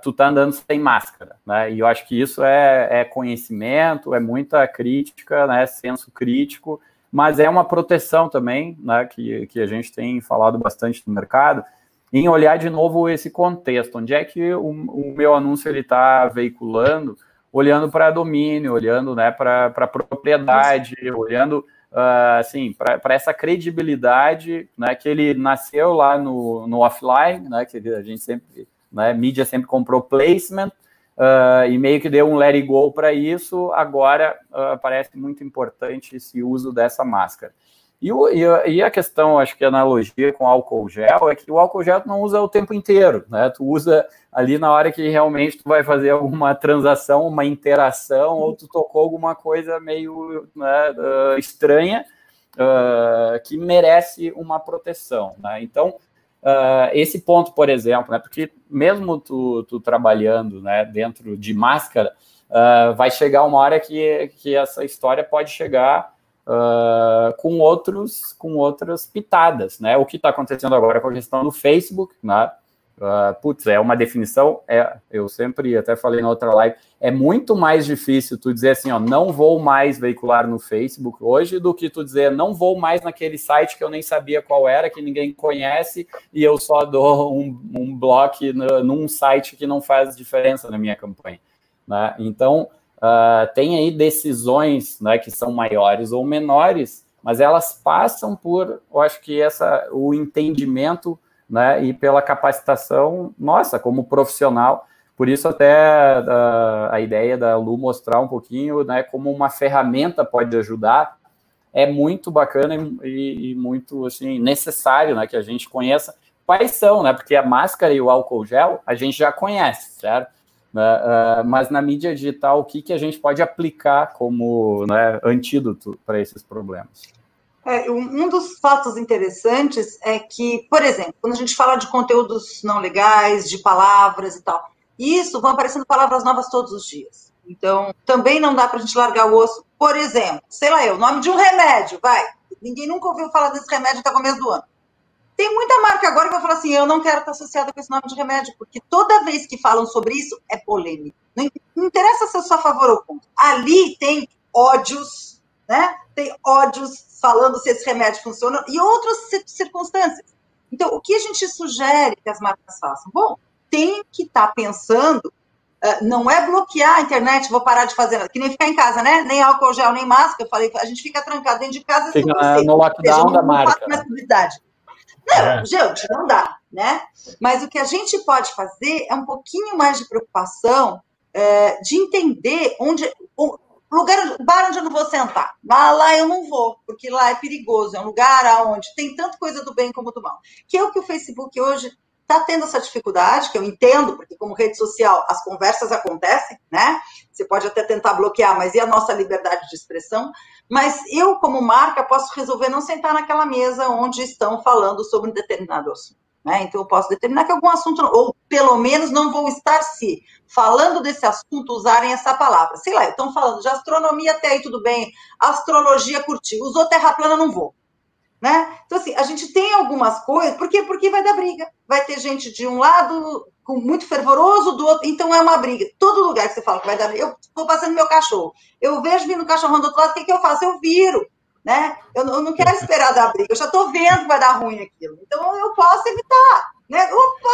tu tá andando sem máscara, né? E eu acho que isso é, é conhecimento, é muita crítica, né? Senso crítico, mas é uma proteção também, né? Que, que a gente tem falado bastante no mercado, em olhar de novo esse contexto, onde é que o, o meu anúncio ele está veiculando, olhando para domínio, olhando né, para propriedade, olhando uh, assim, para essa credibilidade né, que ele nasceu lá no, no offline, né, que a gente sempre, né, mídia sempre comprou placement, uh, e meio que deu um let it go para isso, agora uh, parece muito importante esse uso dessa máscara. E, o, e, a, questão, acho que a analogia com álcool gel é que o álcool gel não usa o tempo inteiro, né? Tu usa ali na hora que realmente tu vai fazer alguma [laughs] transação, uma interação, ou tu tocou alguma coisa meio né, uh, estranha uh, que merece uma proteção, né? Então, uh, esse ponto, por exemplo, né? Porque mesmo tu, tu trabalhando né, dentro de máscara, vai chegar uma hora que, que essa história pode chegar uh, com outros com outras pitadas, né? O que está acontecendo agora com a questão do Facebook, né? Uh, putz, é uma definição, é, eu sempre até falei na outra live, é muito mais difícil tu dizer assim, ó, não vou mais veicular no Facebook hoje do que tu dizer não vou mais naquele site que eu nem sabia qual era, que ninguém conhece e eu só dou um, um bloco num site que não faz diferença na minha campanha. Né? Então, uh, tem aí decisões né, que são maiores ou menores, mas elas passam por, eu acho que essa, o entendimento né, e pela capacitação nossa como profissional. Por isso até a, a ideia da Lu mostrar um pouquinho, né, como uma ferramenta pode ajudar, é muito bacana e, e, muito assim necessário, né, que a gente conheça quais são, né, porque a máscara e o álcool gel a gente já conhece, certo? Uh, mas na mídia digital, o que, que a gente pode aplicar como né, antídoto para esses problemas? É, um dos fatos interessantes é que, por exemplo, quando a gente fala de conteúdos não legais, de palavras e tal, isso vão aparecendo palavras novas todos os dias. Então, também não dá para a gente largar o osso. Por exemplo, sei lá eu, nome de um remédio, vai. Ninguém nunca ouviu falar desse remédio até o começo do ano. Tem muita marca agora que vai falar assim: eu não quero estar associada com esse nome de remédio, porque toda vez que falam sobre isso é polêmico. Não interessa se eu sou a favor ou contra. Ali tem ódios, né? Tem ódios falando se esse remédio funciona e outras circunstâncias. Então, o que a gente sugere que as marcas façam? Bom, tem que estar tá pensando, uh, não é bloquear a internet, vou parar de fazer nada, que nem ficar em casa, né? Nem álcool gel, nem máscara. Eu falei, a gente fica trancado dentro de casa. Fica você, no lockdown seja, da marca. Mais publicidade. Não, é. gente, não dá, né? Mas o que a gente pode fazer é um pouquinho mais de preocupação é, de entender onde, lugar, bar onde eu não vou sentar. Lá, lá eu não vou, porque lá é perigoso, é um lugar onde tem tanto coisa do bem como do mal. Que é o que o Facebook hoje está tendo essa dificuldade, que eu entendo, porque como rede social as conversas acontecem, né? Você pode até tentar bloquear, mas e a nossa liberdade de expressão? Mas eu, como marca, posso resolver não sentar naquela mesa onde estão falando sobre um determinado assunto. Né? Então, eu posso determinar que algum assunto, ou pelo menos não vou estar se falando desse assunto usarem essa palavra. Sei lá, estão falando de astronomia até aí tudo bem, astrologia curtiu, usou terra plana, não vou. Né? Então, assim, a gente tem algumas coisas, por quê? Porque vai dar briga. Vai ter gente de um lado com muito fervoroso, do outro, então é uma briga. Todo lugar que você fala que vai dar briga, eu estou passando meu cachorro, eu vejo vindo o cachorro do outro lado, o que, que eu faço? Eu viro né? Eu, eu não quero esperar dar briga, eu já estou vendo que vai dar ruim aquilo. Então eu posso evitar, né? Opa,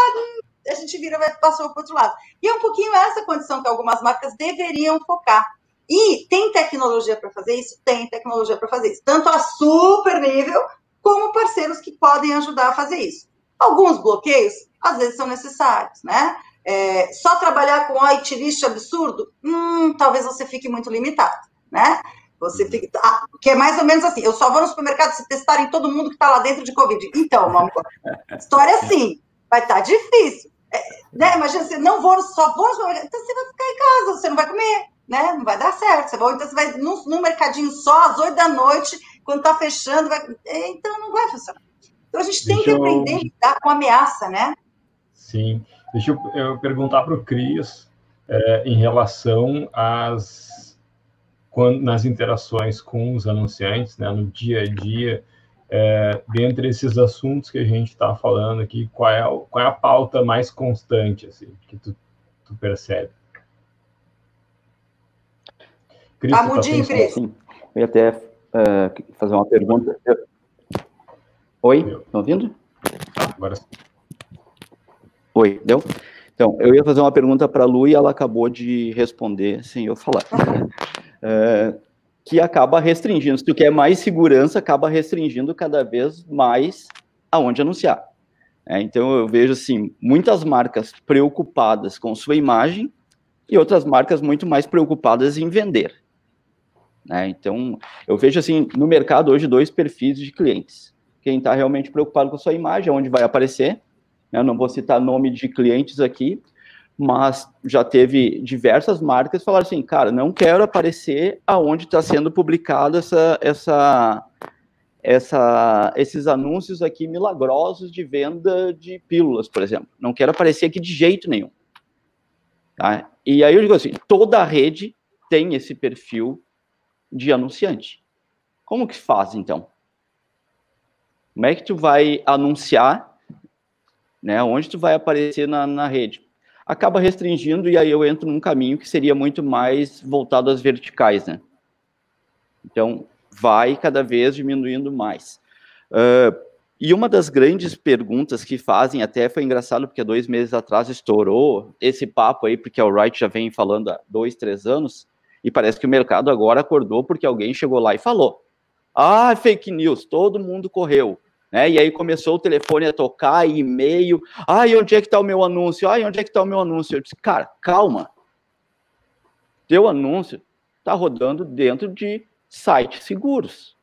a gente vira vai passou para o outro lado. E é um pouquinho essa condição que algumas marcas deveriam focar. E tem tecnologia para fazer isso? Tem tecnologia para fazer isso. Tanto a super nível, como parceiros que podem ajudar a fazer isso. Alguns bloqueios, às vezes, são necessários, né? É, só trabalhar com white list absurdo, hum, talvez você fique muito limitado, né? Você uhum. fica. Ah, que é mais ou menos assim: eu só vou no supermercado se testarem todo mundo que está lá dentro de Covid. Então, meu amor, [laughs] história é assim, vai estar tá difícil. É, né? Imagina, você não vou, só vou no supermercado, então você vai ficar em casa, você não vai comer, né? Não vai dar certo. Você vai, então você vai num, num mercadinho só, às oito da noite, quando está fechando, vai, é, então não vai funcionar. Então a gente tem Deixa que aprender eu... a lidar com ameaça, né? Sim. Deixa eu, eu perguntar para o Cris é, em relação às quando, nas interações com os anunciantes, né, no dia a dia, é, dentre esses assuntos que a gente está falando aqui, qual é, a, qual é a pauta mais constante assim, que tu, tu percebe? Cris, tá mudinho, Cris. Sim, eu ia até uh, fazer uma pergunta. Oi, estão ouvindo? Ah, agora sim. Oi, deu? Então, eu ia fazer uma pergunta para a Lu e ela acabou de responder sem eu falar. [laughs] É, que acaba restringindo. Se tu quer mais segurança, acaba restringindo cada vez mais aonde anunciar. É, então eu vejo assim muitas marcas preocupadas com sua imagem e outras marcas muito mais preocupadas em vender. Né? Então eu vejo assim no mercado hoje dois perfis de clientes. Quem está realmente preocupado com a sua imagem, onde vai aparecer. Né? Eu não vou citar nome de clientes aqui, mas já teve diversas marcas que falaram assim, cara, não quero aparecer aonde está sendo publicado essa, essa, essa, esses anúncios aqui milagrosos de venda de pílulas, por exemplo. Não quero aparecer aqui de jeito nenhum. Tá? e aí eu digo assim, toda a rede tem esse perfil de anunciante. Como que faz, então? Como é que tu vai anunciar, né? Onde tu vai aparecer na, na rede? Acaba restringindo e aí eu entro num caminho que seria muito mais voltado às verticais, né? Então, vai cada vez diminuindo mais. Uh, e uma das grandes perguntas que fazem, até foi engraçado, porque dois meses atrás estourou esse papo aí, porque o Wright já vem falando há dois, três anos, e parece que o mercado agora acordou porque alguém chegou lá e falou. Ah, fake news, todo mundo correu. Né? E aí começou o telefone a tocar, e-mail. Ah, e onde é que está o meu anúncio? Ah, e onde é que está o meu anúncio? Eu disse, cara, calma. Teu anúncio está rodando dentro de sites seguros.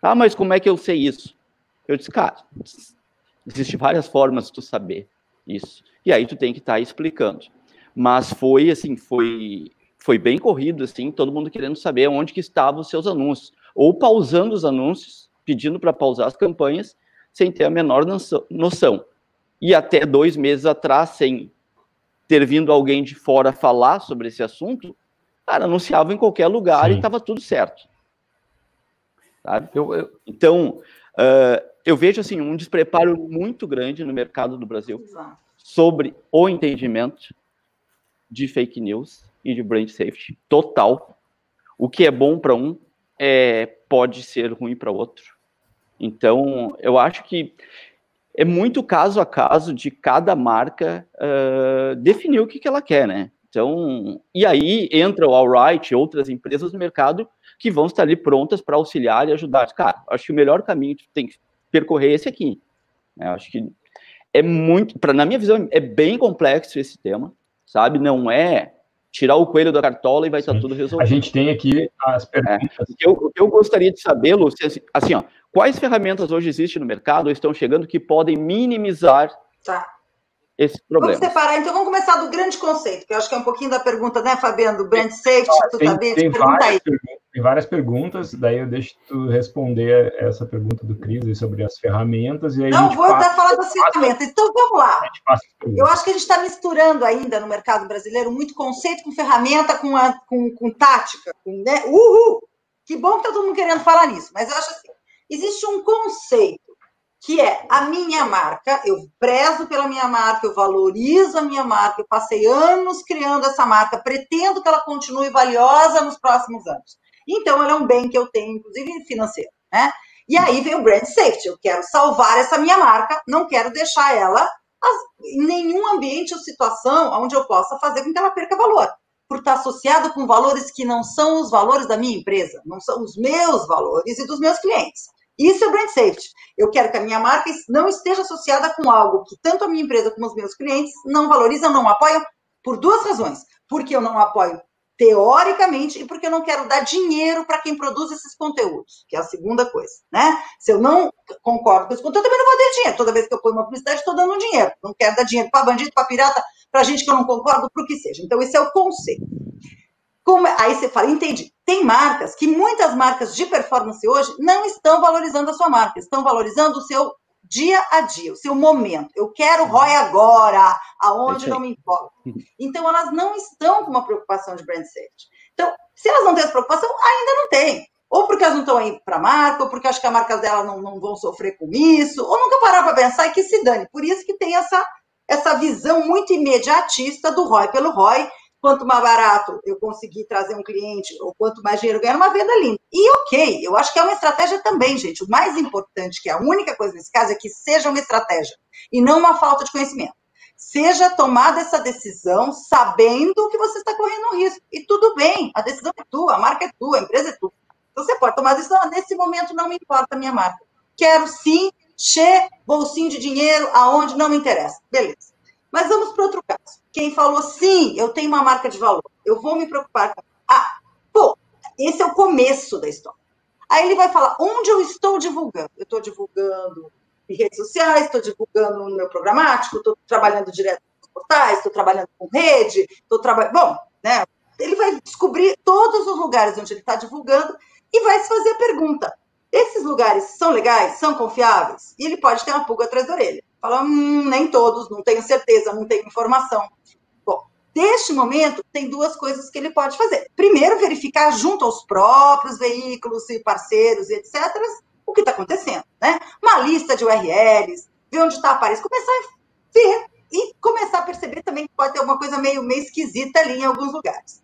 Ah, mas como é que eu sei isso? Eu disse, cara, existem várias formas de tu saber isso. E aí tu tem que estar tá explicando. Mas foi assim, foi foi bem corrido assim, todo mundo querendo saber onde que estavam os seus anúncios, ou pausando os anúncios, pedindo para pausar as campanhas, sem ter a menor noção. E até dois meses atrás, sem ter vindo alguém de fora falar sobre esse assunto, cara, anunciava em qualquer lugar Sim. e estava tudo certo. Eu, eu... Então, uh, eu vejo assim um despreparo muito grande no mercado do Brasil sobre o entendimento de fake news e de brand safety total. O que é bom para um é, pode ser ruim para outro. Então, eu acho que é muito caso a caso de cada marca uh, definir o que, que ela quer, né? Então, e aí entra o Alright, outras empresas no mercado que vão estar ali prontas para auxiliar e ajudar. Cara, acho que o melhor caminho que tem que percorrer é esse aqui. Eu acho que é muito, pra, na minha visão, é bem complexo esse tema, sabe? Não é tirar o coelho da cartola e vai estar tudo resolvido. A gente tem aqui as perguntas. É. O, que eu, eu, gostaria de saber, Lúcia, assim, assim, ó, quais ferramentas hoje existem no mercado ou estão chegando que podem minimizar tá. Esse problema? Vamos separar, então vamos começar do grande conceito, que eu acho que é um pouquinho da pergunta, né, Fabiano, do brand safety, tu tem, tá bem? Tem várias, perguntas, tem várias perguntas, daí eu deixo tu responder essa pergunta do Cris sobre as ferramentas. E aí Não, vou passa, falar das ferramentas. Então vamos lá. Eu acho que a gente está misturando ainda no mercado brasileiro muito conceito com ferramenta, com, a, com, com tática. Com, né? Uhul! Que bom que está todo mundo querendo falar nisso, mas eu acho assim: existe um conceito que é a minha marca, eu prezo pela minha marca, eu valorizo a minha marca, eu passei anos criando essa marca, pretendo que ela continue valiosa nos próximos anos. Então, ela é um bem que eu tenho, inclusive financeiro, né? E aí vem o brand safety. Eu quero salvar essa minha marca, não quero deixar ela em nenhum ambiente ou situação onde eu possa fazer com que ela perca valor. Por estar associado com valores que não são os valores da minha empresa, não são os meus valores e dos meus clientes. Isso é brand safety. Eu quero que a minha marca não esteja associada com algo que tanto a minha empresa como os meus clientes não valorizam, não apoiam, por duas razões. Porque eu não apoio teoricamente, e porque eu não quero dar dinheiro para quem produz esses conteúdos, que é a segunda coisa, né? Se eu não concordo com esse conteúdo, eu também não vou dar dinheiro. Toda vez que eu ponho uma publicidade, estou dando dinheiro. Não quero dar dinheiro para bandido, para pirata, para gente que eu não concordo, para o que seja. Então, esse é o conceito. Como, aí você fala, entendi. Tem marcas que muitas marcas de performance hoje não estão valorizando a sua marca, estão valorizando o seu dia a dia, o seu momento. Eu quero ROI agora, aonde não me importa. Então, elas não estão com uma preocupação de brand safety. Então, se elas não têm essa preocupação, ainda não tem. Ou porque elas não estão aí para a marca, ou porque acho que as marcas dela não, não vão sofrer com isso, ou nunca parar para pensar e que se dane. Por isso que tem essa, essa visão muito imediatista do ROI pelo ROI, quanto mais barato eu conseguir trazer um cliente, ou quanto mais dinheiro ganhar, uma venda linda. E ok, eu acho que é uma estratégia também, gente. O mais importante, que é a única coisa nesse caso, é que seja uma estratégia e não uma falta de conhecimento. Seja tomada essa decisão sabendo que você está correndo risco. E tudo bem, a decisão é tua, a marca é tua, a empresa é tua. Então você pode tomar a decisão, nesse momento não me importa a minha marca. Quero sim, che, bolsinho de dinheiro, aonde não me interessa. Beleza. Mas vamos para outro caso. Quem falou, sim, eu tenho uma marca de valor, eu vou me preocupar com. Ah, pô, esse é o começo da história. Aí ele vai falar, onde eu estou divulgando? Eu estou divulgando em redes sociais, estou divulgando no meu programático, estou trabalhando direto nos portais, estou trabalhando com rede, estou trabalhando. Bom, né? Ele vai descobrir todos os lugares onde ele está divulgando e vai se fazer a pergunta: esses lugares são legais, são confiáveis? E ele pode ter uma pulga atrás da orelha. Fala, hum, nem todos, não tenho certeza, não tenho informação. Deste momento, tem duas coisas que ele pode fazer. Primeiro, verificar junto aos próprios veículos e parceiros e etc. o que está acontecendo, né? Uma lista de URLs, ver onde está a Paris, começar a ver e começar a perceber também que pode ter alguma coisa meio, meio esquisita ali em alguns lugares.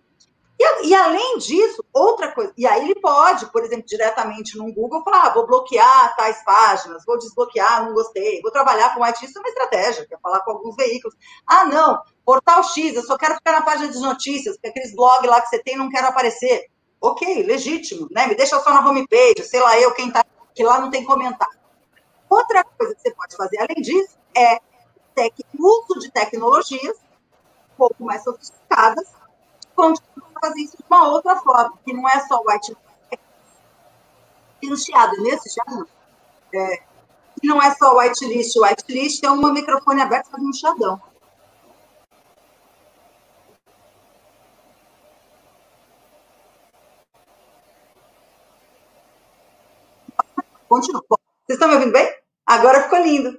E, e, além disso, outra coisa, e aí ele pode, por exemplo, diretamente no Google, falar: ah, vou bloquear tais páginas, vou desbloquear, não gostei, vou trabalhar com IT, isso é uma estratégia, quer falar com alguns veículos. Ah, não, portal X, eu só quero ficar na página de notícias, porque aqueles blogs lá que você tem não quero aparecer. Ok, legítimo, né? Me deixa só na homepage, sei lá eu quem tá, que lá não tem comentário. Outra coisa que você pode fazer, além disso, é o uso de tecnologias um pouco mais sofisticadas, continuar fazer isso de uma outra forma, que não é só white tem um chiado nesse já é, não é só whitelist, whitelist é um microfone aberto fazendo um chiadão. Continua. Vocês estão me ouvindo bem? Agora ficou lindo.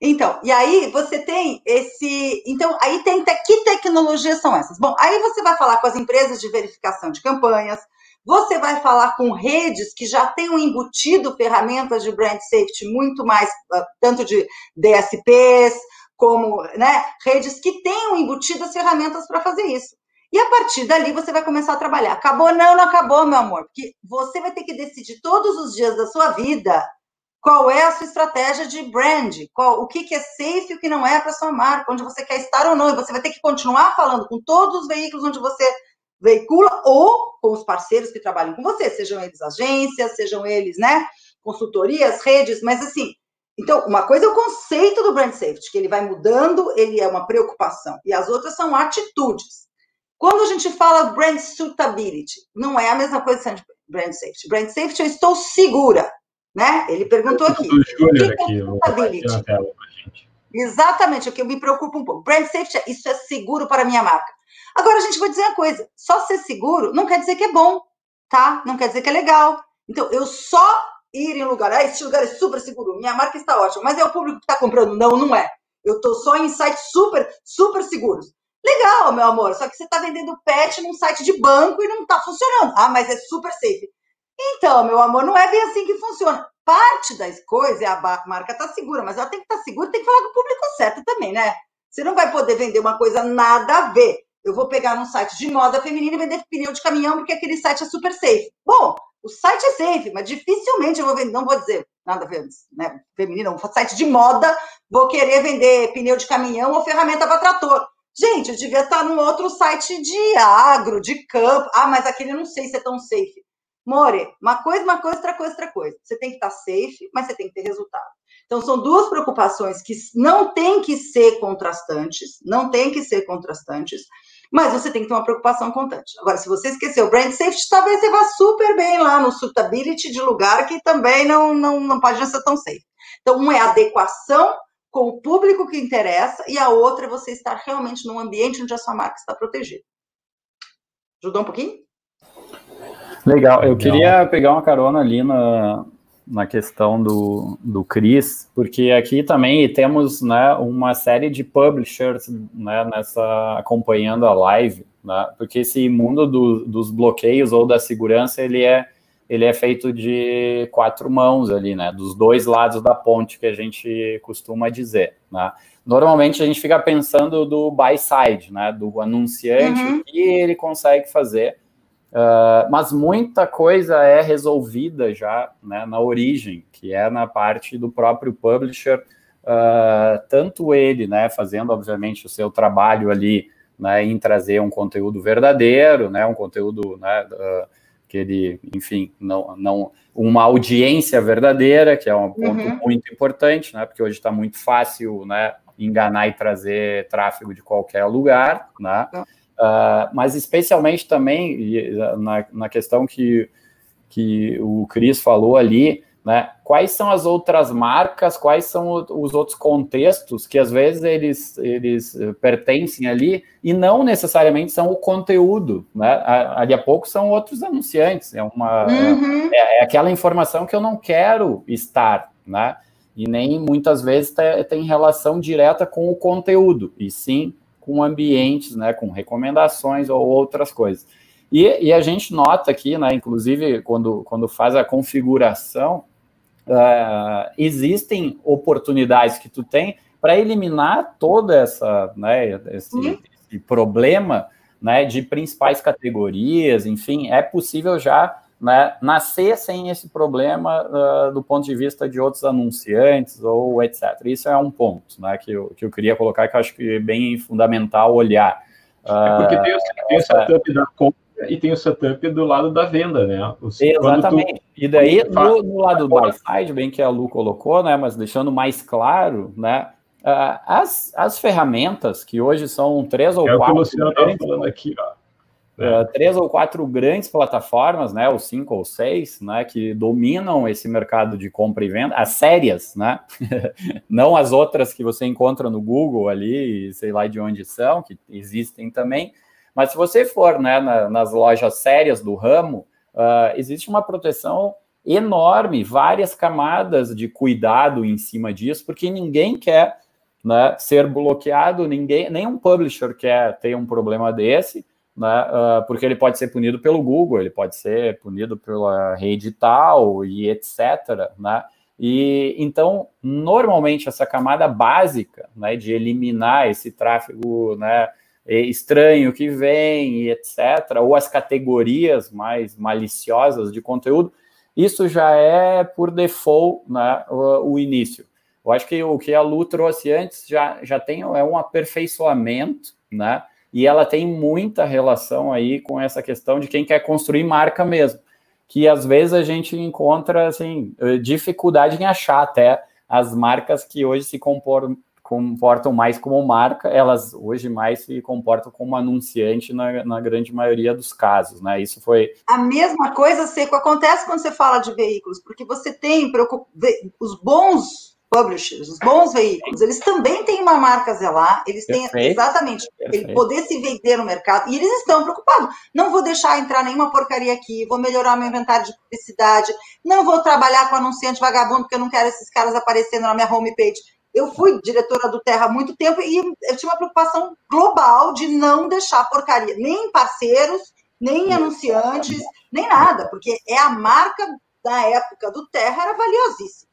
Então, e aí você tem esse. Então, aí tem. Que tecnologias são essas? Bom, aí você vai falar com as empresas de verificação de campanhas, você vai falar com redes que já tenham embutido ferramentas de brand safety muito mais, ah, tanto de DSPs, como né, redes que tenham embutido as ferramentas para fazer isso. E a partir dali você vai começar a trabalhar. Acabou? Não, não acabou, meu amor. Porque você vai ter que decidir todos os dias da sua vida qual é a sua estratégia de brand, qual, o que, que é safe e o que não é para sua marca, onde você quer estar ou não. E você vai ter que continuar falando com todos os veículos onde você veicula ou com os parceiros que trabalham com você, sejam eles agências, sejam eles, né, consultorias, redes, mas assim, então, uma coisa é o conceito do brand safety, que ele vai mudando, ele é uma preocupação, e as outras são atitudes. Quando a gente fala brand suitability, não é a mesma coisa que brand safety. Brand safety, eu estou segura, né? Ele perguntou aqui. Júnior aqui, suitability? Exatamente, o que eu me preocupo um pouco. Brand safety, isso é seguro para a minha marca. Agora, a gente vai dizer uma coisa: só ser seguro não quer dizer que é bom, tá? Não quer dizer que é legal. Então, eu só ir em lugar, ah, esse lugar é super seguro, minha marca está ótima, mas é o público que está comprando. Não, não é. Eu estou só em sites super, super seguros. Legal, meu amor, só que você está vendendo pet num site de banco e não está funcionando. Ah, mas é super safe. Então, meu amor, não é bem assim que funciona. Parte das coisas é a marca tá segura, mas ela tem que estar tá segura, tem que falar com o público certo também, né? Você não vai poder vender uma coisa nada a ver. Eu vou pegar num site de moda feminina e vender pneu de caminhão porque aquele site é super safe. Bom, o site é safe, mas dificilmente eu vou vender, não vou dizer nada a ver, né? Feminino, um site de moda, vou querer vender pneu de caminhão ou ferramenta para trator. Gente, eu devia estar num outro site de agro, de campo. Ah, mas aquele eu não sei se é tão safe. More, uma coisa, uma coisa, outra coisa, outra coisa. Você tem que estar safe, mas você tem que ter resultado. Então, são duas preocupações que não tem que ser contrastantes, não tem que ser contrastantes, mas você tem que ter uma preocupação constante. Agora, se você esqueceu o brand safety, talvez você vá super bem lá no suitability de lugar que também não, não, não pode ser tão safe. Então, um é adequação com o público que interessa e a outra é você estar realmente num ambiente onde a sua marca está protegida. Ajudou um pouquinho? Legal. Eu queria pegar uma carona ali na, na questão do, do Cris, porque aqui também temos né, uma série de publishers né, nessa, acompanhando a live, né, porque esse mundo do, dos bloqueios ou da segurança, ele é, ele é feito de quatro mãos ali, né, dos dois lados da ponte que a gente costuma dizer. Né. Normalmente a gente fica pensando do buy side, né, do anunciante, uhum. o que ele consegue fazer, Uh, mas muita coisa é resolvida já né, na origem, que é na parte do próprio publisher, uh, tanto ele, né, fazendo obviamente o seu trabalho ali, né, em trazer um conteúdo verdadeiro, né, um conteúdo, né, uh, que ele, enfim, não, não, uma audiência verdadeira, que é um ponto uhum. muito importante, né, porque hoje está muito fácil, né, enganar e trazer tráfego de qualquer lugar, né. Uhum Uh, mas especialmente também na, na questão que, que o Cris falou ali, né? Quais são as outras marcas, quais são os outros contextos que às vezes eles, eles pertencem ali e não necessariamente são o conteúdo, né? Ali a pouco são outros anunciantes, é uma uhum. é, é, aquela informação que eu não quero estar, né? E nem muitas vezes tem relação direta com o conteúdo, e sim com ambientes, né, com recomendações ou outras coisas. E, e a gente nota aqui, né, inclusive, quando, quando faz a configuração, uh, existem oportunidades que tu tem para eliminar toda essa, né, esse, uhum. esse problema né, de principais categorias, enfim, é possível já né, nascer sem esse problema uh, do ponto de vista de outros anunciantes ou etc. Isso é um ponto né, que, eu, que eu queria colocar que eu acho que é bem fundamental olhar. Uh, é porque tem o, tem o setup da compra e tem o setup do lado da venda, né? Exatamente. Tu... E daí, no, no lado do buy side, bem que a Lu colocou, né, mas deixando mais claro, né, Uh, as, as ferramentas, que hoje são três ou é quatro. O que o Luciano falando aqui, ó. Uh, três ou quatro grandes plataformas, né, ou cinco ou seis, né, que dominam esse mercado de compra e venda, as sérias, né, [laughs] não as outras que você encontra no Google ali, sei lá de onde são, que existem também, mas se você for, né, na, nas lojas sérias do ramo, uh, existe uma proteção enorme, várias camadas de cuidado em cima disso, porque ninguém quer né, ser bloqueado, ninguém, nenhum publisher quer ter um problema desse, né, uh, porque ele pode ser punido pelo Google, ele pode ser punido pela rede tal e etc. Né? E então, normalmente, essa camada básica né, de eliminar esse tráfego né, estranho que vem e etc., ou as categorias mais maliciosas de conteúdo, isso já é por default né, o, o início. Eu acho que o que a Lu trouxe antes já, já tem é um aperfeiçoamento, né? E ela tem muita relação aí com essa questão de quem quer construir marca mesmo. Que às vezes a gente encontra assim, dificuldade em achar até as marcas que hoje se comportam, comportam mais como marca, elas hoje mais se comportam como anunciante na, na, grande maioria dos casos, né? Isso foi. A mesma coisa, Seco, acontece quando você fala de veículos, porque você tem os bons publishers, os bons veículos, eles também têm uma marca a zelar, eles têm Perfeito. exatamente ele poder se vender no mercado, e eles estão preocupados. Não vou deixar entrar nenhuma porcaria aqui, vou melhorar meu inventário de publicidade, não vou trabalhar com anunciante vagabundo, porque eu não quero esses caras aparecendo na minha homepage. Eu fui diretora do Terra há muito tempo e eu tinha uma preocupação global de não deixar porcaria, nem parceiros, nem anunciantes, nem nada, porque é a marca da época do Terra era valiosíssima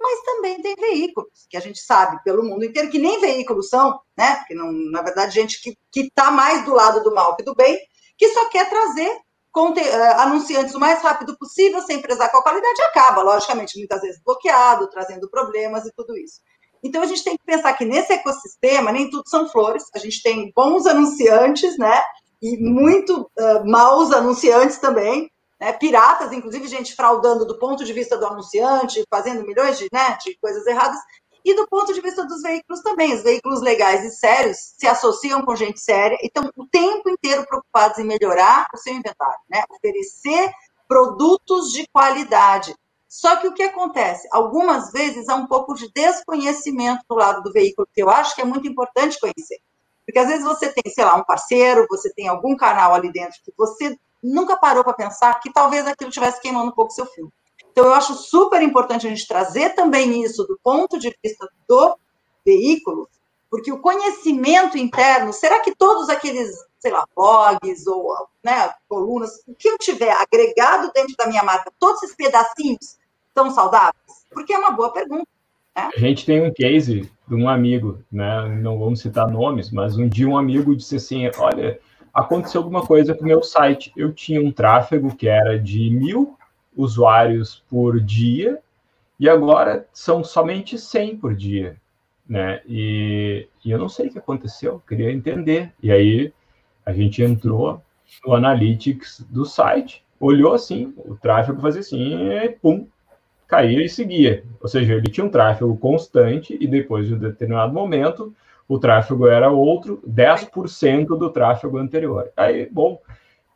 mas também tem veículos, que a gente sabe pelo mundo inteiro, que nem veículos são, né? Porque, não, na verdade, gente que está mais do lado do mal que do bem, que só quer trazer eh, anunciantes o mais rápido possível, sem prezar com a qualidade, acaba, logicamente, muitas vezes bloqueado, trazendo problemas e tudo isso. Então, a gente tem que pensar que nesse ecossistema, nem tudo são flores, a gente tem bons anunciantes, né? E muito uh, maus anunciantes também, né, piratas, inclusive gente fraudando do ponto de vista do anunciante, fazendo milhões de, né, de coisas erradas, e do ponto de vista dos veículos também. Os veículos legais e sérios se associam com gente séria e estão o tempo inteiro preocupados em melhorar o seu inventário, né, oferecer produtos de qualidade. Só que o que acontece? Algumas vezes há um pouco de desconhecimento do lado do veículo, que eu acho que é muito importante conhecer. Porque às vezes você tem, sei lá, um parceiro, você tem algum canal ali dentro que você nunca parou para pensar que talvez aquilo estivesse queimando um pouco seu filme. Então, eu acho super importante a gente trazer também isso do ponto de vista do veículo, porque o conhecimento interno, será que todos aqueles, sei lá, blogs ou né, colunas, o que eu tiver agregado dentro da minha marca, todos esses pedacinhos são saudáveis? Porque é uma boa pergunta. Né? A gente tem um case de um amigo, né? Não vamos citar nomes, mas um dia um amigo disse assim: olha, aconteceu alguma coisa com o meu site. Eu tinha um tráfego que era de mil usuários por dia e agora são somente 100 por dia, né? E, e eu não sei o que aconteceu, queria entender. E aí a gente entrou no Analytics do site, olhou assim, o tráfego fazia assim, e pum, caía e seguia. Ou seja, ele tinha um tráfego constante e depois de um determinado momento o tráfego era outro, 10% do tráfego anterior. Aí, bom,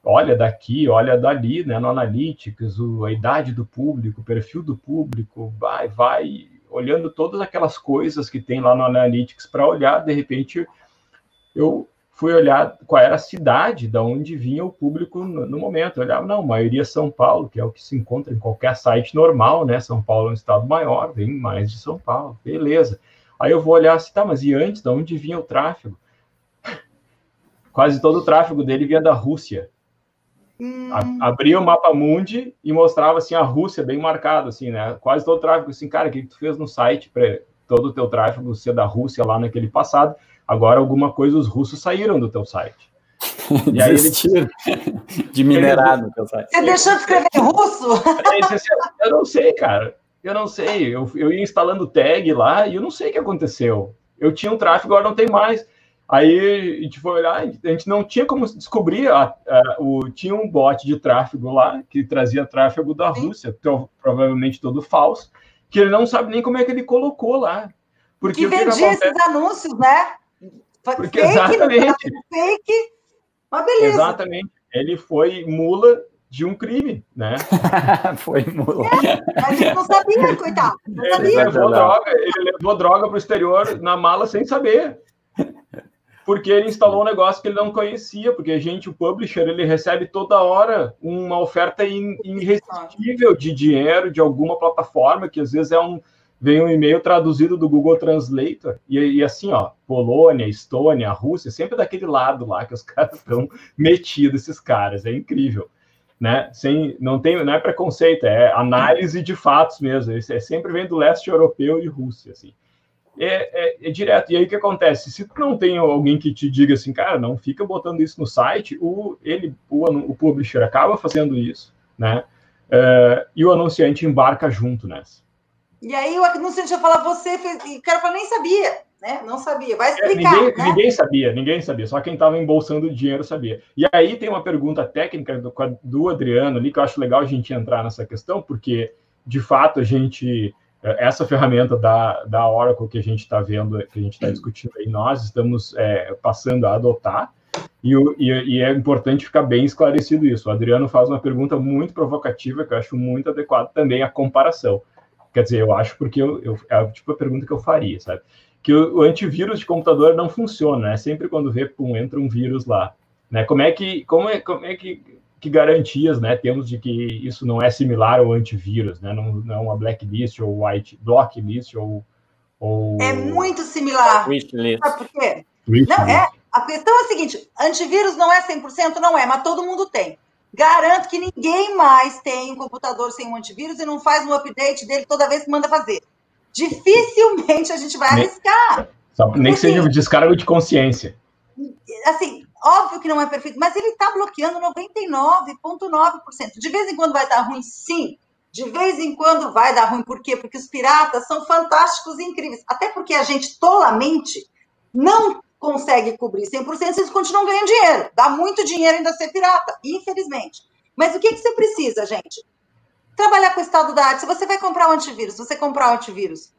olha daqui, olha dali, né, no Analytics, o, a idade do público, o perfil do público, vai, vai, olhando todas aquelas coisas que tem lá no Analytics para olhar, de repente, eu fui olhar qual era a cidade da onde vinha o público no, no momento. Eu olhava, não, maioria é São Paulo, que é o que se encontra em qualquer site normal, né? São Paulo é um estado maior, vem mais de São Paulo, beleza. Aí eu vou olhar assim, tá, mas e antes, de onde vinha o tráfego? [laughs] quase todo o tráfego dele vinha da Rússia. Hum. Abria o mapa mundi e mostrava assim a Rússia bem marcada, assim, né? Quase todo o tráfego, assim, cara, o que tu fez no site para todo o teu tráfego ser da Rússia lá naquele passado? Agora alguma coisa os russos saíram do teu site. [laughs] E aí ele de minerado. Ele... Você deixou de escrever em russo? eu não sei, cara. Eu não sei. Eu, eu ia instalando tag lá e eu não sei o que aconteceu. Eu tinha um tráfego, agora não tem mais. Aí a gente foi olhar, a gente não tinha como descobrir. A, a, o, tinha um bot de tráfego lá que trazia tráfego da Rússia, provavelmente todo falso, que ele não sabe nem como é que ele colocou lá. Porque que vendia esses anúncios, né? Porque fake, exatamente. Fake, mas beleza. Exatamente. Ele foi mula de um crime, né? [laughs] foi mula. É, mas ele não sabia, coitado. Não ele, sabia. Levou droga, ele levou droga para o exterior na mala sem saber. Porque ele instalou um negócio que ele não conhecia, porque a gente, o publisher, ele recebe toda hora uma oferta irresistível de dinheiro de alguma plataforma, que às vezes é um, vem um e-mail traduzido do Google Translator, e, e, assim, ó, Polônia, Estônia, Rússia, sempre daquele lado lá que os [laughs] caras estão metidos, esses caras, é incrível. Né? Sem, não, tem, não é preconceito, é análise de fatos mesmo, é, sempre vem do leste europeu e Rússia, assim. É, é, é, direto. E aí o que acontece? Se tu não tem alguém que te diga assim, cara, não fica botando isso no site, o, ele, o, o publisher acaba fazendo isso, né? Uh, e o anunciante embarca junto nessa. E aí o anunciante vai falar, você fez. E o cara fala, nem sabia, né? Não sabia. Vai é, explicar. É, ninguém, né? ninguém, sabia, ninguém sabia. Só quem estava embolsando dinheiro sabia. E aí tem uma pergunta técnica do, do Adriano ali, que eu acho legal a gente entrar nessa questão, porque de fato a gente. É, essa ferramenta da, da Oracle que a gente está vendo, que a gente está discutindo aí, nós estamos é, passando a adotar. E, e, e, é importante ficar bem esclarecido isso. O Adriano faz uma pergunta muito provocativa, que eu acho muito adequada também a comparação. Quer dizer, eu acho porque eu, eu, é tipo a pergunta que eu faria, sabe? Que o, o antivírus de computador não funciona, é sempre quando vê, pum, entra um vírus lá. Né? Como é que, como é, como é que, que garantias né, temos de que isso não é similar ao antivírus, né? Não, não é uma blacklist ou white blocklist ou, ou... É muito similar. Wishlist. Sabe por quê? Não, é. A questão é a seguinte: antivírus não é 100%? Não é, mas todo mundo tem. Garanto que ninguém mais tem um computador sem um antivírus e não faz um update dele toda vez que manda fazer. Dificilmente a gente vai arriscar. Só, nem que seja um descargo de consciência. Assim, óbvio que não é perfeito, mas ele está bloqueando 99,9%. De vez em quando vai dar ruim, sim. De vez em quando vai dar ruim. Por quê? Porque os piratas são fantásticos e incríveis. Até porque a gente, tolamente, não consegue cobrir 100%, vocês continuam ganhando dinheiro. Dá muito dinheiro ainda ser pirata, infelizmente. Mas o que, que você precisa, gente? Trabalhar com o estado da arte. Se você vai comprar um antivírus, você comprar um antivírus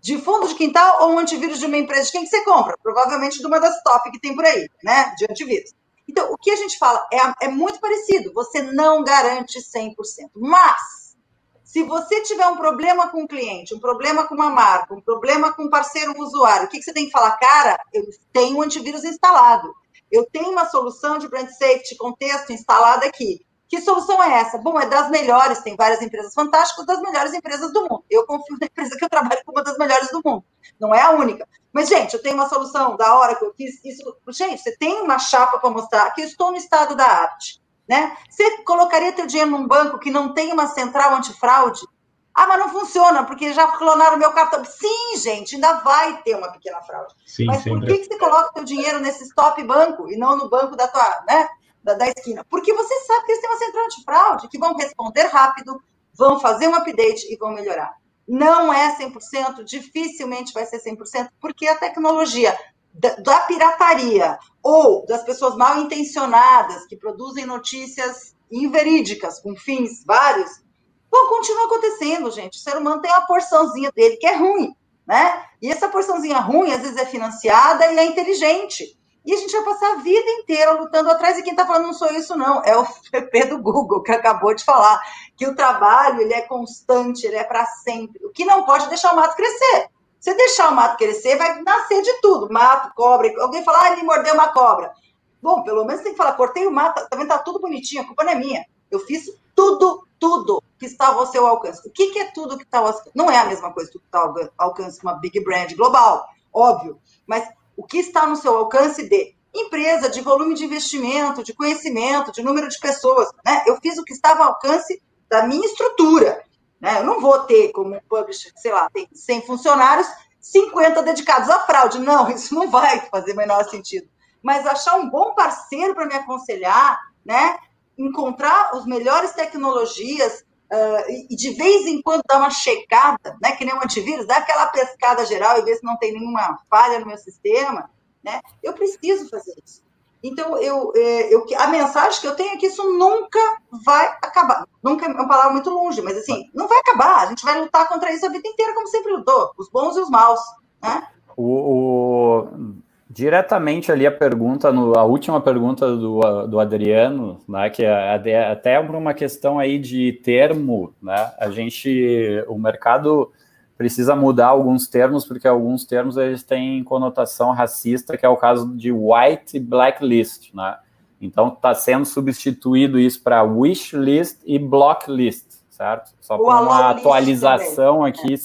de fundo de quintal ou um antivírus de uma empresa, de quem que você compra? Provavelmente de uma das top que tem por aí, né? De antivírus. Então, o que a gente fala é, é muito parecido. Você não garante 100%. Mas, se você tiver um problema com o cliente, um problema com uma marca, um problema com um parceiro um usuário, o que, que você tem que falar? Cara, eu tenho um antivírus instalado. Eu tenho uma solução de brand safety contexto instalada aqui. Que solução é essa? Bom, é das melhores, tem várias empresas fantásticas, das melhores empresas do mundo. Eu confio na empresa que eu trabalho como uma das melhores do mundo. Não é a única. Mas, gente, eu tenho uma solução da hora que eu quis. Isso... Gente, você tem uma chapa para mostrar que eu estou no estado da arte. Né? Você colocaria teu dinheiro num banco que não tem uma central antifraude? Ah, mas não funciona, porque já clonaram meu cartão. Sim, gente, ainda vai ter uma pequena fraude. Sim, mas por que, que você coloca teu dinheiro nesse stop banco e não no banco da tua, né, da, da esquina? Porque você sabe que eles têm uma central antifraude, que vão responder rápido, vão fazer um update e vão melhorar. Não é 100%, dificilmente vai ser 100%, porque a tecnologia da, da pirataria ou das pessoas mal intencionadas que produzem notícias inverídicas com fins vários, vão continuar acontecendo, gente. O ser humano tem uma porçãozinha dele que é ruim, né? E essa porçãozinha ruim, às vezes, é financiada e é inteligente. E a gente vai passar a vida inteira lutando atrás. E quem está falando não sou isso, não. É o [laughs] PP do Google, que acabou de falar que o trabalho ele é constante, ele é para sempre. O que não pode deixar o mato crescer. Você deixar o mato crescer, vai nascer de tudo. Mato, cobra. Alguém fala, ah, ele mordeu uma cobra. Bom, pelo menos tem que falar, cortei o mato, tá vendo? Tá tudo bonitinho, a culpa não é minha. Eu fiz tudo, tudo que estava ao seu alcance. O que, que é tudo que está ao alcance? Não é a mesma coisa que está ao alcance de uma big brand global, óbvio. Mas o que está no seu alcance de empresa de volume de investimento, de conhecimento, de número de pessoas. Né? Eu fiz o que estava ao alcance da minha estrutura. Né? Eu não vou ter, como um publisher, sei lá, tem 100 funcionários, 50 dedicados à fraude. Não, [laughs] isso não vai fazer o menor sentido. Mas achar um bom parceiro para me aconselhar, né? encontrar as melhores tecnologias uh, e de vez em quando dar uma checada, né? que nem um antivírus, dar aquela pescada geral e ver se não tem nenhuma falha no meu sistema. Né? Eu preciso fazer isso. Então, eu, é, eu, a mensagem que eu tenho é que isso nunca vai acabar. Nunca é uma palavra muito longe, mas assim, não vai acabar. A gente vai lutar contra isso a vida inteira, como sempre lutou, os bons e os maus. Né? O, diretamente ali a pergunta, no, a última pergunta do, do Adriano, né, que é até uma questão aí de termo, né? A gente, o mercado precisa mudar alguns termos, porque alguns termos eles têm conotação racista, que é o caso de white blacklist, né? Então está sendo substituído isso para wish list e block list, certo? Só para uma atualização aqui é.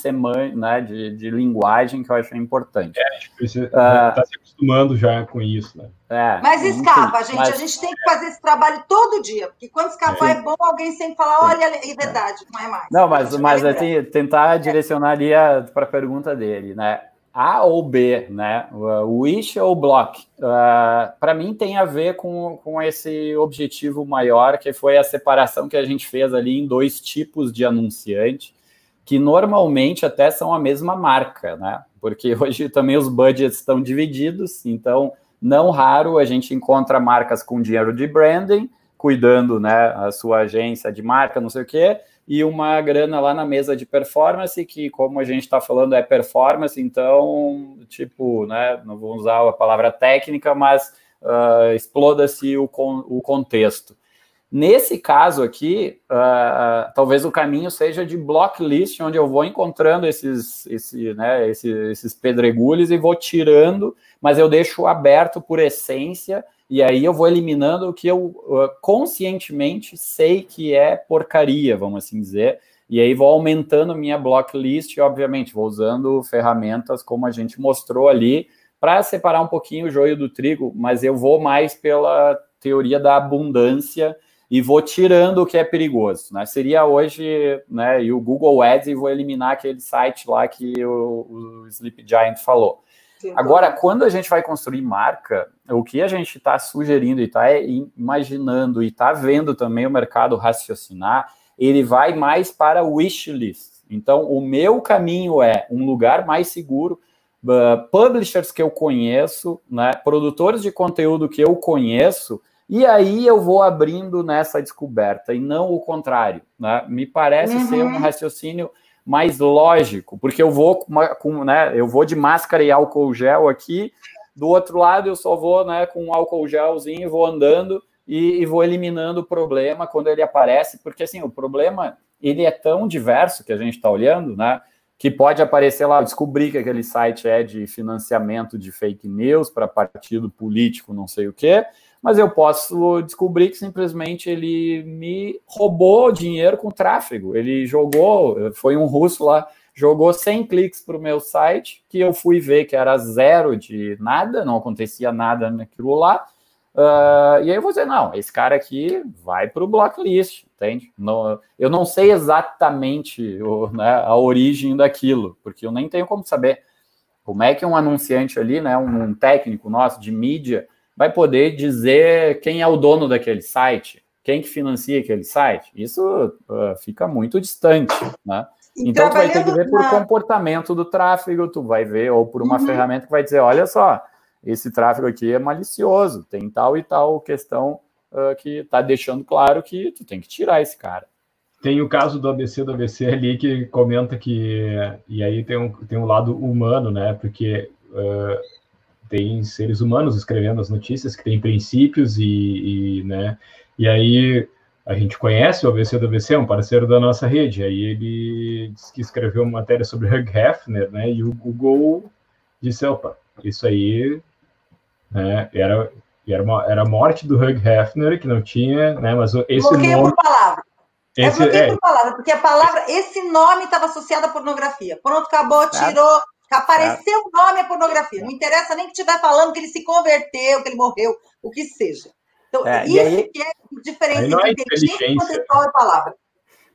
né, de, de linguagem que eu acho importante. É, a gente precisa uh, tá se acostumando já com isso, né? É, mas escapa, gente. Mas... A gente tem que fazer esse trabalho todo dia, porque quando escapar é, é bom alguém sempre falar, olha, é verdade, não é mais. Não, mas, mas é tentar direcionar ali para a pergunta dele, né? A ou B, né? Wish ou Block? Uh, para mim tem a ver com, com esse objetivo maior, que foi a separação que a gente fez ali em dois tipos de anunciante, que normalmente até são a mesma marca, né? Porque [laughs] hoje também os budgets estão divididos, então não raro a gente encontra marcas com dinheiro de branding, cuidando, né, a sua agência de marca, não sei o quê, e uma grana lá na mesa de performance, que como a gente está falando é performance, então, tipo, né, não vou usar a palavra técnica, mas uh, exploda-se o, con o contexto. Nesse caso aqui, uh, talvez o caminho seja de block list, onde eu vou encontrando esses, esse, né, esses, esses pedregulhos e vou tirando, mas eu deixo aberto por essência, e aí eu vou eliminando o que eu uh, conscientemente sei que é porcaria, vamos assim dizer, e aí vou aumentando minha block list, e obviamente vou usando ferramentas como a gente mostrou ali, para separar um pouquinho o joio do trigo, mas eu vou mais pela teoria da abundância e vou tirando o que é perigoso, né? Seria hoje, né? E o Google Ads e vou eliminar aquele site lá que o, o Sleep Giant falou. Agora, quando a gente vai construir marca, o que a gente está sugerindo e está imaginando e está vendo também o mercado raciocinar, ele vai mais para o wishlist. Então, o meu caminho é um lugar mais seguro, uh, publishers que eu conheço, né, produtores de conteúdo que eu conheço, e aí eu vou abrindo nessa descoberta e não o contrário. Né? Me parece uhum. ser um raciocínio mais lógico, porque eu vou com, com, né, eu vou de máscara e álcool gel aqui, do outro lado eu só vou né, com um álcool gelzinho, vou andando e, e vou eliminando o problema quando ele aparece, porque assim, o problema ele é tão diverso que a gente está olhando, né? Que pode aparecer lá, descobrir que aquele site é de financiamento de fake news para partido político, não sei o quê, mas eu posso descobrir que simplesmente ele me roubou dinheiro com tráfego. Ele jogou, foi um russo lá, jogou 100 cliques para o meu site, que eu fui ver que era zero de nada, não acontecia nada naquilo lá. Uh, e aí eu vou dizer, não, esse cara aqui vai para o blacklist, entende? Não, eu não sei exatamente o, né, a origem daquilo, porque eu nem tenho como saber. Como é que um anunciante ali, né, um, um técnico nosso de mídia, vai poder dizer quem é o dono daquele site, quem que financia aquele site. Isso uh, fica muito distante, né? Então, tu vai ter que ver por na... comportamento do tráfego, tu vai ver, ou por uma uhum. ferramenta que vai dizer, olha só, esse tráfego aqui é malicioso, tem tal e tal questão uh, que está deixando claro que tu tem que tirar esse cara. Tem o caso do ABC do ABC ali que comenta que, e aí tem um, tem um lado humano, né? Porque uh, tem seres humanos escrevendo as notícias que têm princípios e, e, né, e aí a gente conhece o ABC do ABC, é um parceiro da nossa rede, aí ele disse que escreveu uma matéria sobre Hugh Hefner, né, e o Google disse, opa, isso aí né, era, era, uma, era a morte do Hugh Hefner, que não tinha, né, mas esse Bloqueio nome... por palavra. Esse, é bloqueio é... por palavra, porque a palavra, esse nome estava associado à pornografia. Pronto, acabou, tirou, Apareceu o nome é pornografia. Não interessa nem que estiver falando que ele se converteu, que ele morreu, o que seja. Então, é, isso aí, que é diferente entre é inteligência e palavra.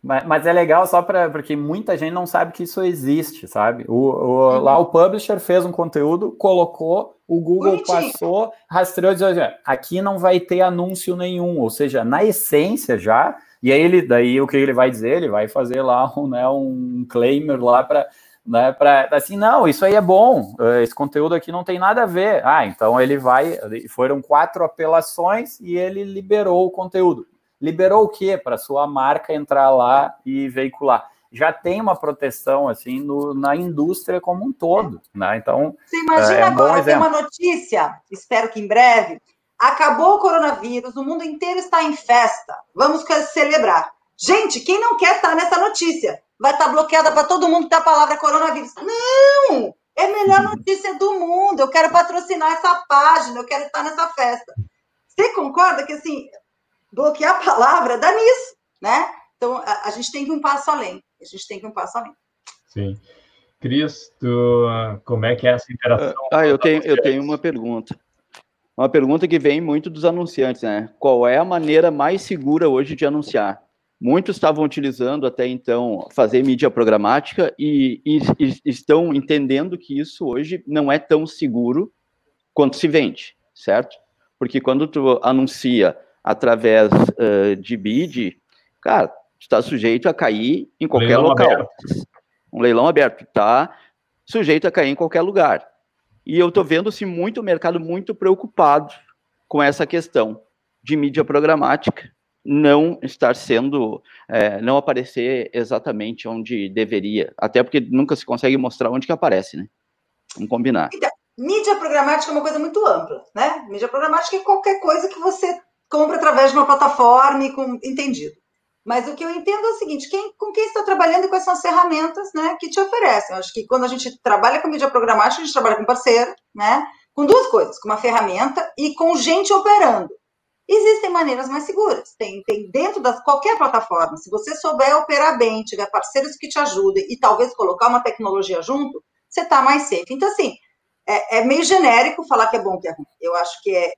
Mas, mas, é legal só para porque muita gente não sabe que isso existe, sabe? O, o uhum. Lá o publisher fez um conteúdo, colocou, o Google Bonitinho. passou, rastreou e disse, aqui não vai ter anúncio nenhum, ou seja, na essência já, e aí ele, daí o que ele vai dizer? Ele vai fazer lá um, né, um claimer lá para né, para assim, não, isso aí é bom, eh, esse conteúdo aqui não tem nada a ver. Ah, então ele vai, foram quatro apelações e ele liberou o conteúdo. Liberou o quê? Para sua marca entrar lá e veicular. Já tem uma proteção assim no, na indústria como um todo, né? Então, você imagina é, agora tem uma notícia, espero que em breve, acabou o coronavírus, o mundo inteiro está em festa. Vamos celebrar. Gente, quem não quer estar nessa notícia? Vai estar bloqueada para todo mundo que a palavra coronavírus. Não! É a melhor notícia do mundo. Eu quero patrocinar essa página, eu quero estar nessa festa. Você concorda que assim, bloquear a palavra dá nisso, né? Então a, a gente tem que ir um passo além. A gente tem que ir um passo além. Sim. Cris, tu, como é que é essa interação? Ah, eu tenho, eu tenho uma pergunta. Uma pergunta que vem muito dos anunciantes, né? Qual é a maneira mais segura hoje de anunciar? Muitos estavam utilizando até então fazer mídia programática e, e, e, estão entendendo que isso hoje não é tão seguro quanto se vende, certo? Porque quando tu anuncia através uh, de bid, cara, está sujeito a cair em qualquer leilão local. Aberto. Um leilão aberto, está sujeito a cair em qualquer lugar. E eu estou vendo-se muito o mercado muito preocupado com essa questão de mídia programática não estar sendo, é, não aparecer exatamente onde deveria, até porque nunca se consegue mostrar onde que aparece, né? Vamos combinar. Então, mídia programática é uma coisa muito ampla, né? Mídia programática é qualquer coisa que você compra através de uma plataforma e com entendido. Mas o que eu entendo é o seguinte: quem, com quem está trabalhando e quais são as ferramentas né, que te oferecem? Eu acho que quando a gente trabalha com mídia programática, a gente trabalha com parceiro, né? Com duas coisas, com uma ferramenta e com gente operando. Existem maneiras mais seguras. Tem, tem dentro das qualquer plataforma, se você souber operar bem, tiver parceiros que te ajudem e talvez colocar uma tecnologia junto, você está mais safe. Então, assim, é, é, meio genérico falar que é bom que é ruim. Eu acho que é.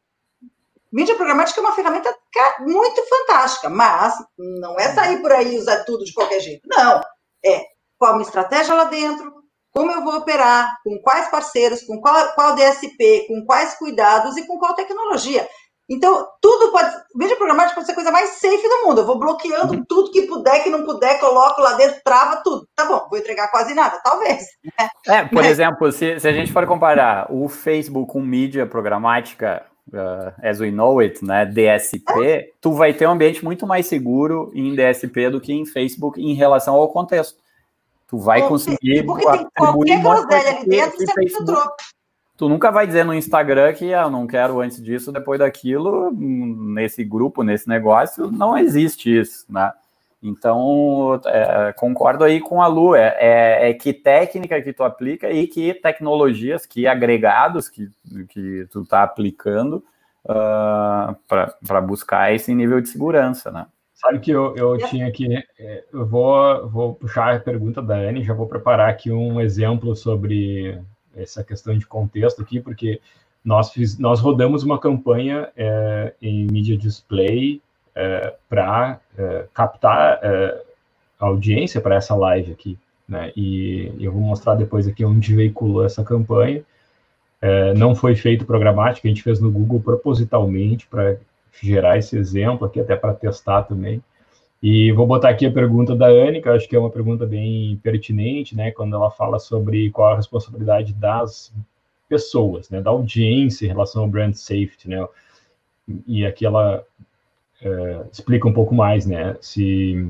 Mídia programática é uma ferramenta é muito fantástica, mas não é sair por aí e usar tudo de qualquer jeito. Não. É qual minha estratégia lá dentro, como eu vou operar, com quais parceiros, com qual, qual DSP, com quais cuidados e com qual tecnologia. Então, tudo pode. Mídia programática pode ser a coisa mais safe do mundo. Eu vou bloqueando uhum. tudo que puder, que não puder, coloco lá dentro, trava tudo. Tá bom, vou entregar quase nada, talvez. Né? É, por Mas... exemplo, se, se a gente for comparar o Facebook com mídia programática, uh, as we know it, né, DSP, é. tu vai ter um ambiente muito mais seguro em DSP do que em Facebook em relação ao contexto. Tu vai conseguir porque tem qualquer groselha ali dentro, você Facebook, tu nunca vai dizer no Instagram que ah, eu não quero antes disso, depois daquilo, nesse grupo, nesse negócio, não existe isso, né? Então, é, concordo aí com a Lu, é, é, é, que técnica que tu aplica e que tecnologias, que agregados que, que tu está aplicando uh, ah, para buscar esse nível de segurança, né? Sabe que eu, eu tinha aqui, é, eu vou, vou puxar a pergunta da Anne, já vou preparar aqui um exemplo sobre essa questão de contexto aqui, porque nós, fiz, nós rodamos uma campanha é, em mídia display é, para é, captar é, audiência para essa live aqui, né? E eu vou mostrar depois aqui onde veiculou essa campanha. É, não foi feito programática, a gente fez no Google propositalmente para gerar esse exemplo aqui, até para testar também. E vou botar aqui a pergunta da Anne, que eu acho que é uma pergunta bem pertinente, né, quando ela fala sobre qual a responsabilidade das pessoas, né, da audiência em relação ao brand safety, né, e aqui ela é, explica um pouco mais, né, se,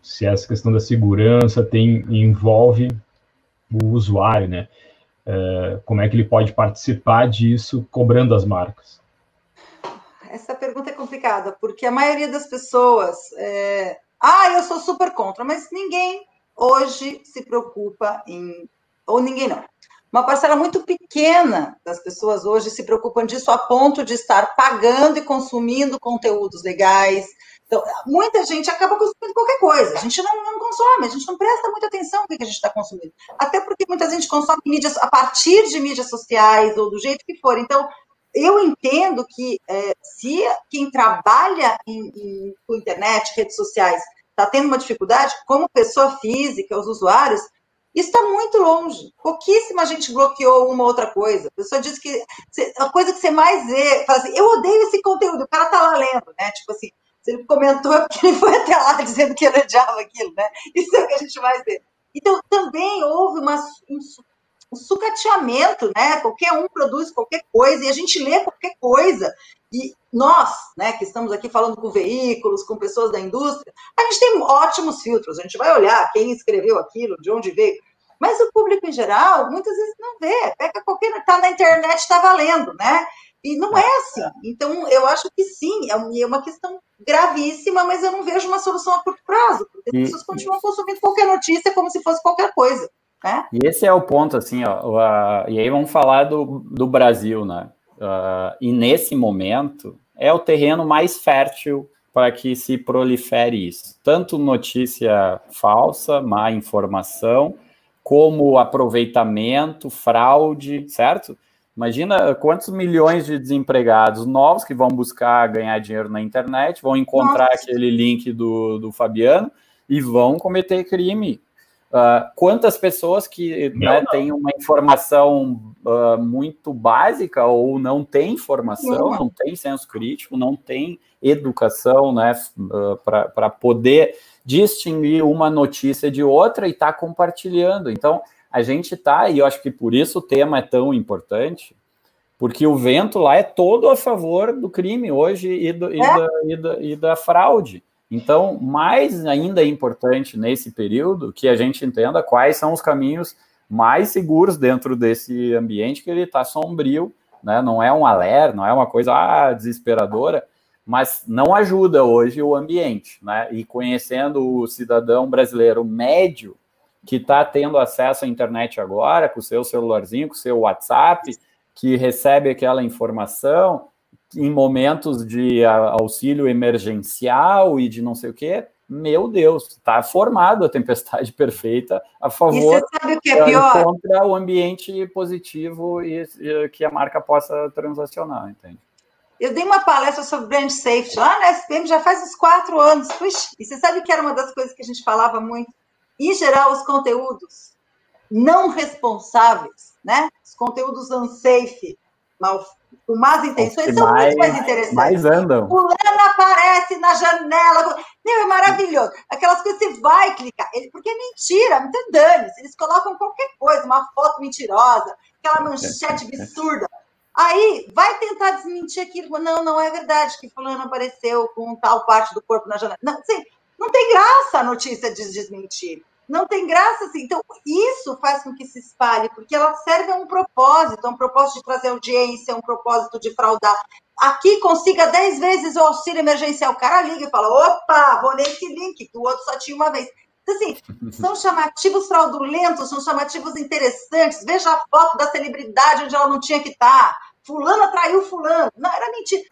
se essa questão da segurança tem envolve o usuário, né, é, como é que ele pode participar disso cobrando as marcas complicada, porque a maioria das pessoas. É... Ah, eu sou super contra, mas ninguém hoje se preocupa em. Ou ninguém não. uma parcela muito pequena das pessoas hoje se preocupam disso a ponto de estar pagando e consumindo conteúdos legais. Então, muita gente acaba consumindo qualquer coisa. A gente não, não consome, a gente não presta muita atenção no que a gente está consumindo. Até porque muita gente consome mídias a partir de mídias sociais ou do jeito que for. Então, eu entendo que é, se quem trabalha em, em, com internet, redes sociais, está tendo uma dificuldade, como pessoa física, os usuários, está muito longe. Pouquíssima gente bloqueou uma outra coisa. A pessoa diz que a coisa que você mais vê, fala assim, eu odeio esse conteúdo, o cara tá lá lendo, né? Tipo assim, se ele comentou [laughs] é porque ele foi até lá dizendo que ele odiava aquilo, né? Isso é o que a gente mais vê. Então, também houve uma, um, um sucateamento, né? Qualquer um produz qualquer coisa e a gente lê qualquer coisa. E nós, né, que estamos aqui falando com veículos, com pessoas da indústria, a gente tem ótimos filtros, a gente vai olhar quem escreveu aquilo, de onde veio. Mas o público em geral, muitas vezes não vê, pega qualquer. está na internet, está valendo, né? E não é assim. Então, eu acho que sim, é, é uma questão gravíssima, mas eu não vejo uma solução a curto prazo, porque as pessoas continuam consumindo qualquer notícia como se fosse qualquer coisa. Né? E esse é o ponto, assim, ó, e aí vamos falar do, do Brasil, né? Uh, e nesse momento é o terreno mais fértil para que se prolifere isso. Tanto notícia falsa, má informação, como aproveitamento, fraude, certo? Imagina quantos milhões de desempregados novos que vão buscar ganhar dinheiro na internet, vão encontrar Nossa. aquele link do, do Fabiano e vão cometer crime Uh, quantas pessoas que né, têm uma informação uh, muito básica ou não têm informação, não tem senso crítico, não tem educação né, uh, ah, para poder distinguir uma notícia de outra e estar tá compartilhando. Então, a gente está, e eu acho que por isso o tema é tão importante, porque o vento lá é todo a favor do crime hoje e, do, e, é? da, e, da, e da fraude. Então, mais ainda é importante nesse período que a gente entenda quais são os caminhos mais seguros dentro desse ambiente que ele está sombrio, né? Não é um alerta, não é uma coisa ah, desesperadora, mas não ajuda hoje o ambiente, né? E conhecendo o cidadão brasileiro médio que está tendo acesso à internet agora, com o seu celularzinho, com o seu WhatsApp, que recebe aquela informação, em momentos de auxílio emergencial e de não sei o quê, meu Deus, está formado a tempestade [laughs] perfeita a favor que é pior? contra o ambiente positivo e, e, que a marca possa transacionar, entende? Eu dei uma palestra sobre brand safety lá na SPM já faz uns quatro anos. Puxa, e você sabe que era uma das coisas que a gente falava muito? Em geral, os conteúdos não responsáveis, né? Os conteúdos unsafe, mal com más intenções, são mais, muito mais interessantes. Mais andam. O Lana aparece na janela. Meu, é maravilhoso. Aquelas coisas que você vai clicar. Porque é mentira, não tem dano. Eles colocam qualquer coisa, uma foto mentirosa, aquela manchete absurda. Aí vai tentar desmentir aquilo. Não, não é verdade que fulano apareceu com tal parte do corpo na janela. Não, assim, não tem graça a notícia de desmentir não tem graça assim. Então, isso faz com que se espalhe, porque ela serve a um propósito, a um propósito de trazer audiência, um propósito de fraudar. Aqui consiga 10 vezes o auxílio emergencial. O cara liga e fala: opa, vou nesse link, que o outro só tinha uma vez. Então, assim, [laughs] são chamativos fraudulentos, são chamativos interessantes. Veja a foto da celebridade onde ela não tinha que estar. Fulano atraiu fulano. Não, era mentira.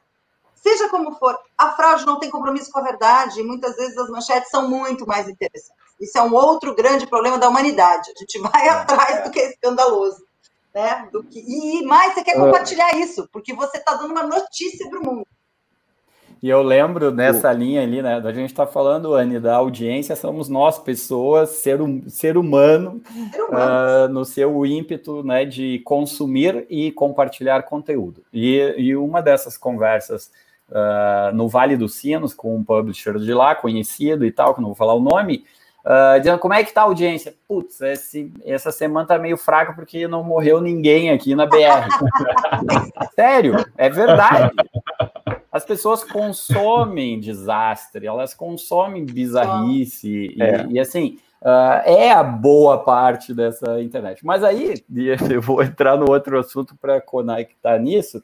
Seja como for, a fraude não tem compromisso com a verdade e muitas vezes as manchetes são muito mais interessantes. Isso é um outro grande problema da humanidade. A gente vai é, atrás do que é escandaloso. Né? Do que... E mais, você quer é. compartilhar isso, porque você está dando uma notícia para o mundo. E eu lembro nessa linha ali, né? A gente está falando, Anne, da audiência, somos nós, pessoas, ser, um, ser humano, ser humano. Uh, no seu ímpeto né, de consumir e compartilhar conteúdo. E, e uma dessas conversas uh, no Vale dos Sinos, com um publisher de lá, conhecido e tal, que não vou falar o nome, Uh, dizendo como é que tá a audiência. Putz, esse, essa semana tá meio fraca porque não morreu ninguém aqui na BR. [laughs] Sério, é verdade. As pessoas consomem desastre, elas consomem bizarrice, e, é. e, assim, uh, é a boa parte dessa internet. Mas aí, eu vou entrar no outro assunto para conectar nisso,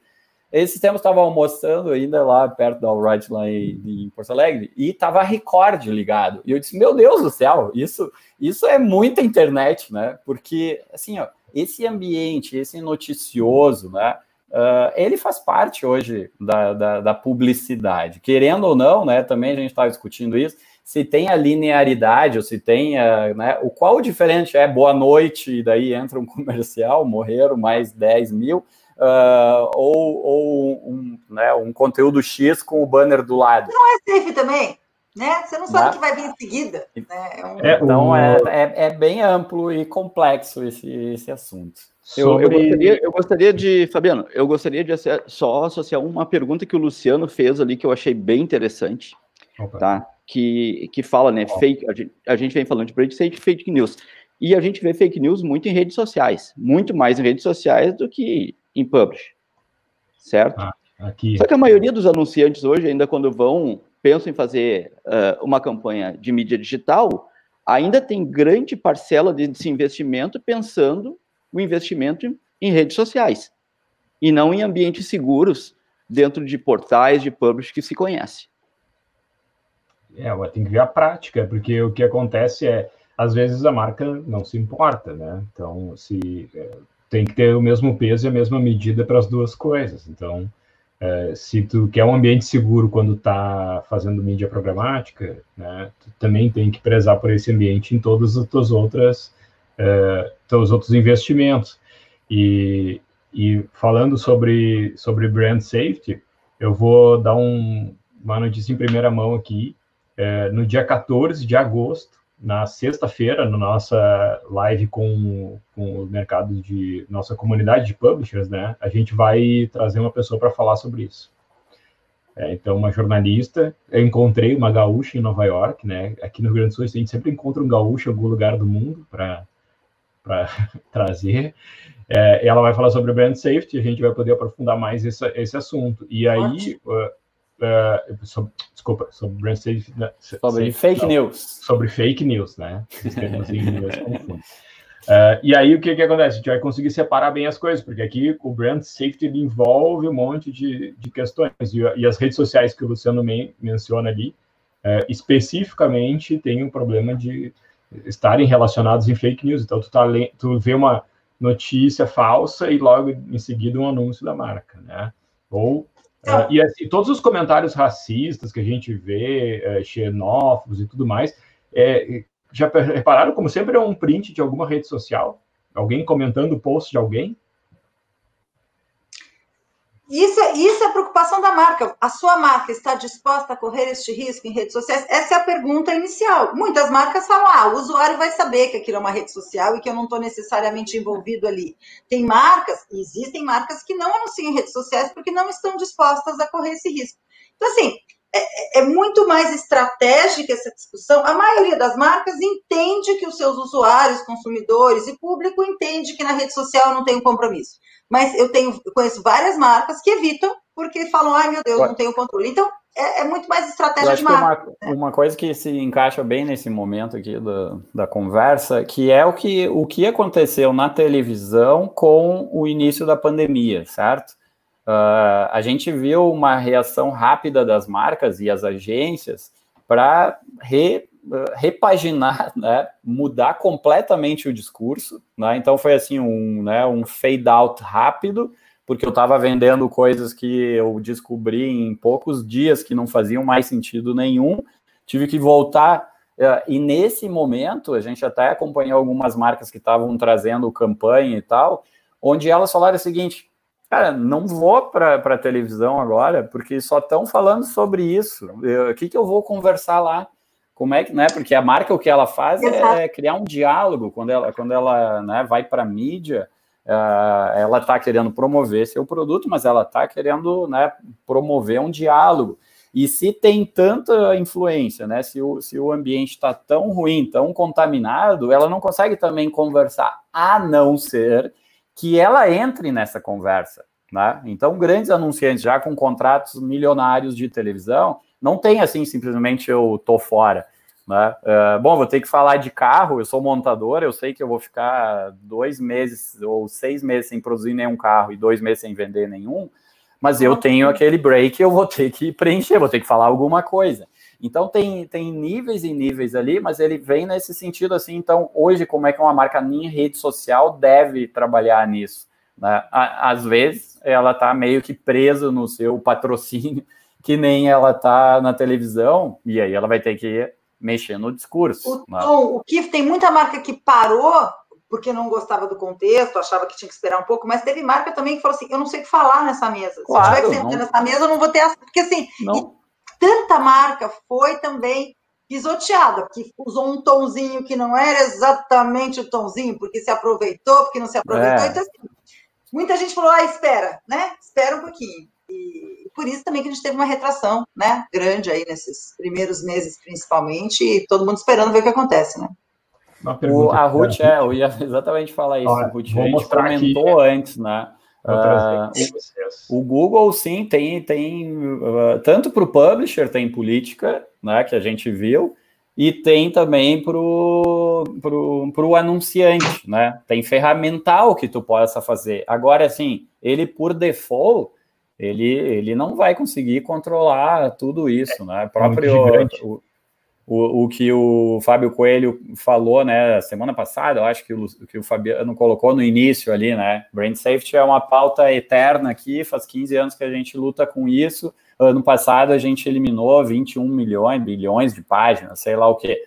Esse tempo estava almoçando ainda lá perto da Alright, lá em, em Porto Alegre, e estava a Record ligado. E eu disse: Meu Deus do céu, isso, isso é muita internet, né? Porque, assim, ó, esse ambiente, esse noticioso, né? Uh, ele faz parte hoje da, da, da, publicidade. Querendo ou não, né? Também a gente estava discutindo isso. Se tem a linearidade, ou se tem a, né, o qual diferente é boa noite, e daí entra um [laughs] comercial, morreram mais 10 mil uh, ou, ou um, né, um conteúdo X com o banner do lado. Não é safe também, né? Você não sabe o que vai vir em seguida. Né? É um... é, então é, é, é, bem amplo e complexo esse, esse assunto. Eu, eu, gostaria, eu gostaria de, Fabiano, eu gostaria de só associar uma pergunta que o Luciano fez ali que eu achei bem interessante, okay. tá? Que, que fala, né, fake, a gente, a gente vem falando de preconceito fake news. E a gente vê fake news muito em redes sociais, muito mais em redes sociais do que em publish, certo? Ah, aqui. Só que a maioria dos anunciantes hoje, ainda quando vão, pensam em fazer uh, uma campanha de mídia digital, ainda tem grande parcela desse investimento pensando o investimento em redes sociais e não em ambientes seguros dentro de portais de publish que se conhece. É, tem que ver a prática, porque o que acontece é, às vezes a marca não se importa, né? Então, se é, tem que ter o mesmo peso e a mesma medida para as duas coisas. Então, é, se tu quer um ambiente seguro quando está fazendo mídia programática, né, tu também tem que prezar por esse ambiente em todos os teus outras, é, teus outros investimentos. E, e falando sobre, sobre brand safety, eu vou dar um, uma notícia em primeira mão aqui. É, no dia 14 de agosto, na sexta-feira, na nossa live com, com o mercado de nossa comunidade de publishers, né, a gente vai trazer uma pessoa para falar sobre isso. É, então, uma jornalista, eu encontrei uma gaúcha em Nova York, né, aqui no Rio Grande do Sul a gente sempre encontra um gaúcho em algum lugar do mundo para [laughs] trazer. É, ela vai falar sobre brand safety, a gente vai poder aprofundar mais esse, esse assunto. E aí, uh, Uh, sobre, desculpa, sobre. Né, sobre fake não, news. Sobre fake news, né? Uh, [laughs] e aí, o que, que acontece? A gente vai conseguir separar bem as coisas, porque aqui o brand safety envolve um monte de, de questões. E, e, as redes sociais que o Luciano men menciona ali, uh, especificamente, tem um problema de estarem relacionados em fake news. Então, tu, tá, tu vê uma notícia falsa e logo em seguida um anúncio da marca, né? Ou Uh, e assim, todos os comentários racistas que a gente vê, uh, xenófobos e tudo mais, é, já repararam como sempre é um print de alguma rede social? Alguém comentando o post de alguém? Isso, é, isso é preocupação da marca. A sua marca está disposta a correr este risco em redes sociais? Essa é a pergunta inicial. Muitas marcas falam: ah, o usuário vai saber que aquilo é uma rede social e que eu não estou necessariamente envolvido ali. Tem marcas, existem marcas que não anunciam em redes sociais porque não estão dispostas a correr esse risco. Então, assim, é, é, muito mais estratégica essa discussão. A maioria das marcas entende que os seus usuários, consumidores e público entende que na rede social não tem um compromisso mas eu tenho, eu conheço várias marcas que evitam porque falam, ai meu Deus, não tenho controle. Então, é, é muito mais estratégia de marca. Uma, né? uma, coisa que se encaixa bem nesse momento aqui da, da conversa, que é o que, o que aconteceu na televisão com o início da pandemia, certo? Uh, a gente viu uma reação rápida das marcas e as agências para re, repaginar, [laughs] né, mudar completamente o discurso, né? Então foi assim um, né, um fade out rápido, porque eu estava vendendo coisas que eu descobri em poucos dias que não faziam mais sentido nenhum, tive que voltar. Eh, e nesse momento, a gente até acompanhou algumas marcas que estavam trazendo campanha e tal, onde elas falaram o seguinte: cara, não vou para a televisão agora, porque só estão falando sobre isso. O que, que eu vou conversar lá? como é que, né? Porque a marca o que ela faz é, é criar um diálogo quando ela, quando ela né, vai para a mídia. Uh, ela está querendo promover seu produto, mas ela está querendo né, promover um diálogo. E se tem tanta influência, né? Se o, se o ambiente está tão ruim, tão contaminado, ela não consegue também conversar, a não ser que ela entre nessa conversa. Né? Então, grandes anunciantes já com contratos milionários de televisão, não tem assim, simplesmente eu tô fora. Né? Uh, bom, vou ter que falar de carro, eu sou montador, eu sei que eu vou ficar dois meses ou seis meses sem produzir nenhum carro e dois meses sem vender nenhum, mas eu tenho aquele break, eu vou ter que preencher, vou ter que falar alguma coisa. Então tem, tem níveis e níveis ali, mas ele vem nesse sentido assim. Então, hoje, como é que uma marca em rede social deve trabalhar nisso? Né? Às vezes ela está meio que presa no seu patrocínio, [laughs] que nem ela está na televisão, e aí ela vai ter que mexer no discurso. O, né? o Kif tem muita marca que parou porque não gostava do contexto, achava que tinha que esperar um pouco, mas teve marca também que falou assim: eu não sei o que falar nessa mesa. Claro, Se eu tiver que sentar não... nessa mesa, eu não vou ter. Porque assim, tanta marca foi também pisoteada, porque usou um tonzinho que não era exatamente o tonzinho, porque se aproveitou, porque não se aproveitou. É. Então, assim, muita gente falou: ah, espera, né? Espera um pouquinho. E por isso também que a gente teve uma retração, né? Grande aí nesses primeiros meses, principalmente, e todo mundo esperando ver o que acontece, né? O, a Ruth, é, eu ia [laughs] exatamente falar isso, Olha, Ruth. A gente comentou aqui. antes, né? Uh, o, o, Google, sim, tem, tem uh, tanto para o publisher, tem política, né, que a gente viu, e tem também para o anunciante, né? Tem ferramental que tu possa fazer. Agora, assim, ele por default, ele, ele não vai conseguir controlar tudo isso, né? O próprio é o, o, o que o Fábio Coelho falou, né, semana passada, eu acho que o, que o Fabiano colocou no início ali, né, Brand Safety é uma pauta eterna aqui, faz 15 anos que a gente luta com isso, ano passado a gente eliminou 21 milhões, bilhões de páginas, sei lá o quê,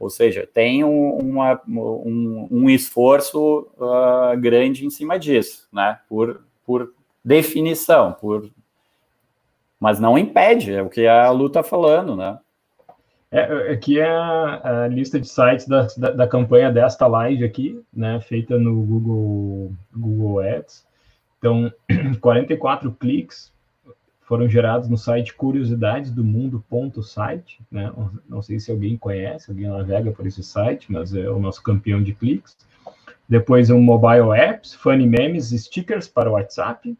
ou seja, tem um, uma, um, um esforço uh, grande em cima disso, né, por, por definição, por... mas não impede, é o que a Lu está falando, né, é, aqui é a, a lista de sites da, da, da, campanha desta live aqui, né, feita no Google, Google Ads. Então, [clears throat] 44 cliques foram gerados no site curiosidades do mundo.site, né? Não sei se alguém conhece, alguém navega por esse site, mas é o nosso campeão de cliques. Depois um mobile apps, funny memes, stickers para o WhatsApp.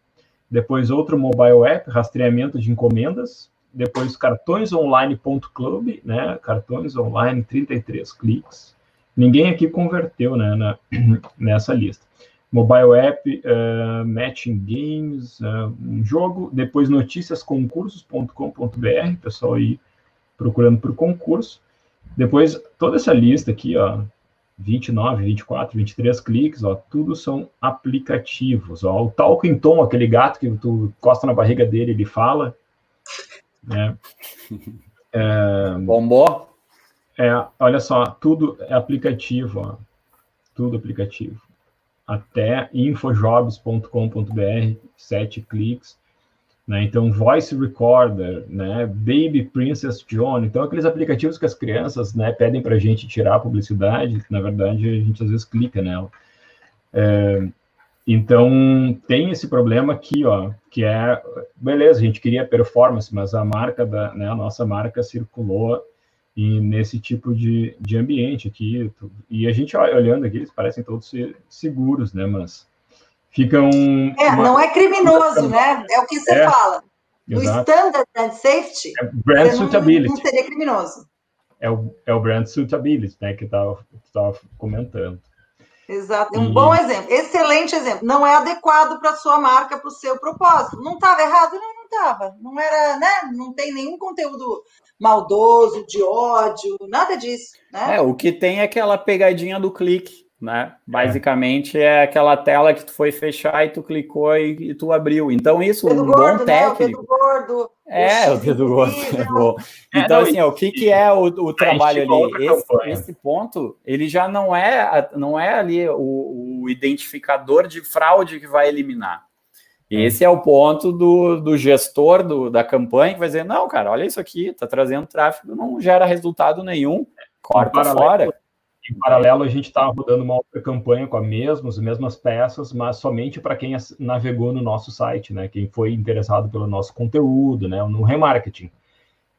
Depois outro mobile app, rastreamento de encomendas, depois cartõesonline.club, né? Cartões online, 33 cliques. Ninguém aqui converteu, né, na, [clears throat] nessa lista. Mobile app, uh, matching games, uh, um jogo, depois noticiasconcursos.com.br, pessoal aí procurando por concurso. Depois, toda essa lista aqui, ó, 29, 24, 23 cliques, ó, tudo são aplicativos, ó. O Talking Tom, aquele gato que tu costa na barriga dele, ele fala, né? [laughs] É, Bombou? É, olha só, tudo é aplicativo, ó, tudo aplicativo. Até infojobs.com.br, sete cliques. Né? Então, Voice Recorder, né? Baby Princess John. Então, aqueles aplicativos que as crianças né, pedem para a gente tirar a publicidade, na verdade, a gente às vezes clica nela. É, então, tem esse problema aqui, ó, que é, beleza, a gente queria performance, mas a marca da, né, a nossa marca circulou e nesse tipo de, de ambiente aqui, e a gente olhando aqui, eles parecem todos seguros, né, mas ficam... É, uma... não é criminoso, né, é o que você é, fala. No exato. Standard Brand Safety, é brand suitability. Não, não seria criminoso. É o, é o brand suitability, né, que estava comentando. Exato, um bom exemplo, excelente exemplo. Não é adequado para a sua marca, para o seu propósito. Não estava errado? Não, não estava. Não era, né? Não tem nenhum conteúdo maldoso, de ódio, nada disso. Né? É, o que tem é aquela pegadinha do clique né? Basicamente é aquela tela que tu foi fechar e tu clicou e, e tu abriu. Então isso um gordo, bom técnico. Né? O gordo, é, o dedo gordo é bom. É, então é, assim, ó, o que que é o, o trabalho ali? Esse, esse, ponto, ele já não é não é ali o, o identificador de fraude que vai eliminar. É. Esse é o ponto do, do gestor do, da campanha que vai dizer, não, cara, olha isso aqui, tá trazendo tráfego, não gera resultado nenhum, corta fora. Em paralelo, a gente está rodando uma outra campanha com a mesmas, as mesmas peças, mas somente para quem navegou no nosso site, né? Quem foi interessado pelo nosso conteúdo, né? No remarketing.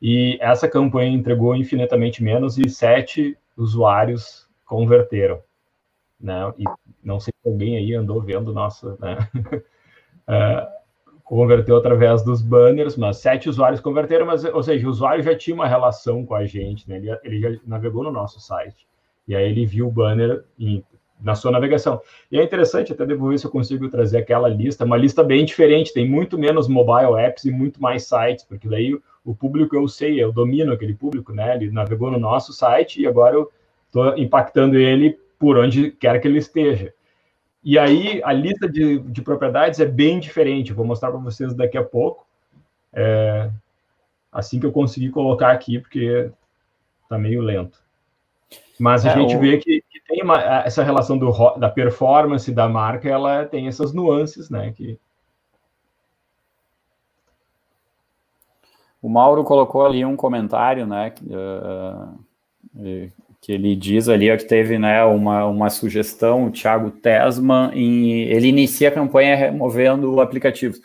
E essa campanha entregou infinitamente menos e sete usuários converteram, né? E não sei se alguém aí andou vendo nossa, né? uh, [laughs] converteu através dos banners, mas sete usuários converteram, mas, ou seja, o usuário já tinha uma relação com a gente, né? Ele, ele já navegou no nosso site. E aí ele viu o banner e na sua navegação. E é interessante, até devolver se eu consigo trazer aquela lista, uma lista bem diferente, tem muito menos mobile apps e muito mais sites, porque daí o público eu sei, eu domino aquele público, né? Ele navegou no nosso site e agora eu estou impactando ele por onde quer que ele esteja. E aí a lista de, de propriedades é bem diferente, vou mostrar para vocês daqui a pouco. É, assim que eu conseguir colocar aqui, porque está meio lento. Mas a é, gente o... vê que, que tem uma, essa relação do, da performance da marca, ela tem essas nuances, né? Que... O Mauro colocou ali um comentário, né? Uh, que ele diz ali ó, que teve né, uma, uma sugestão, o Thiago Tesman, em, ele inicia a campanha removendo aplicativos.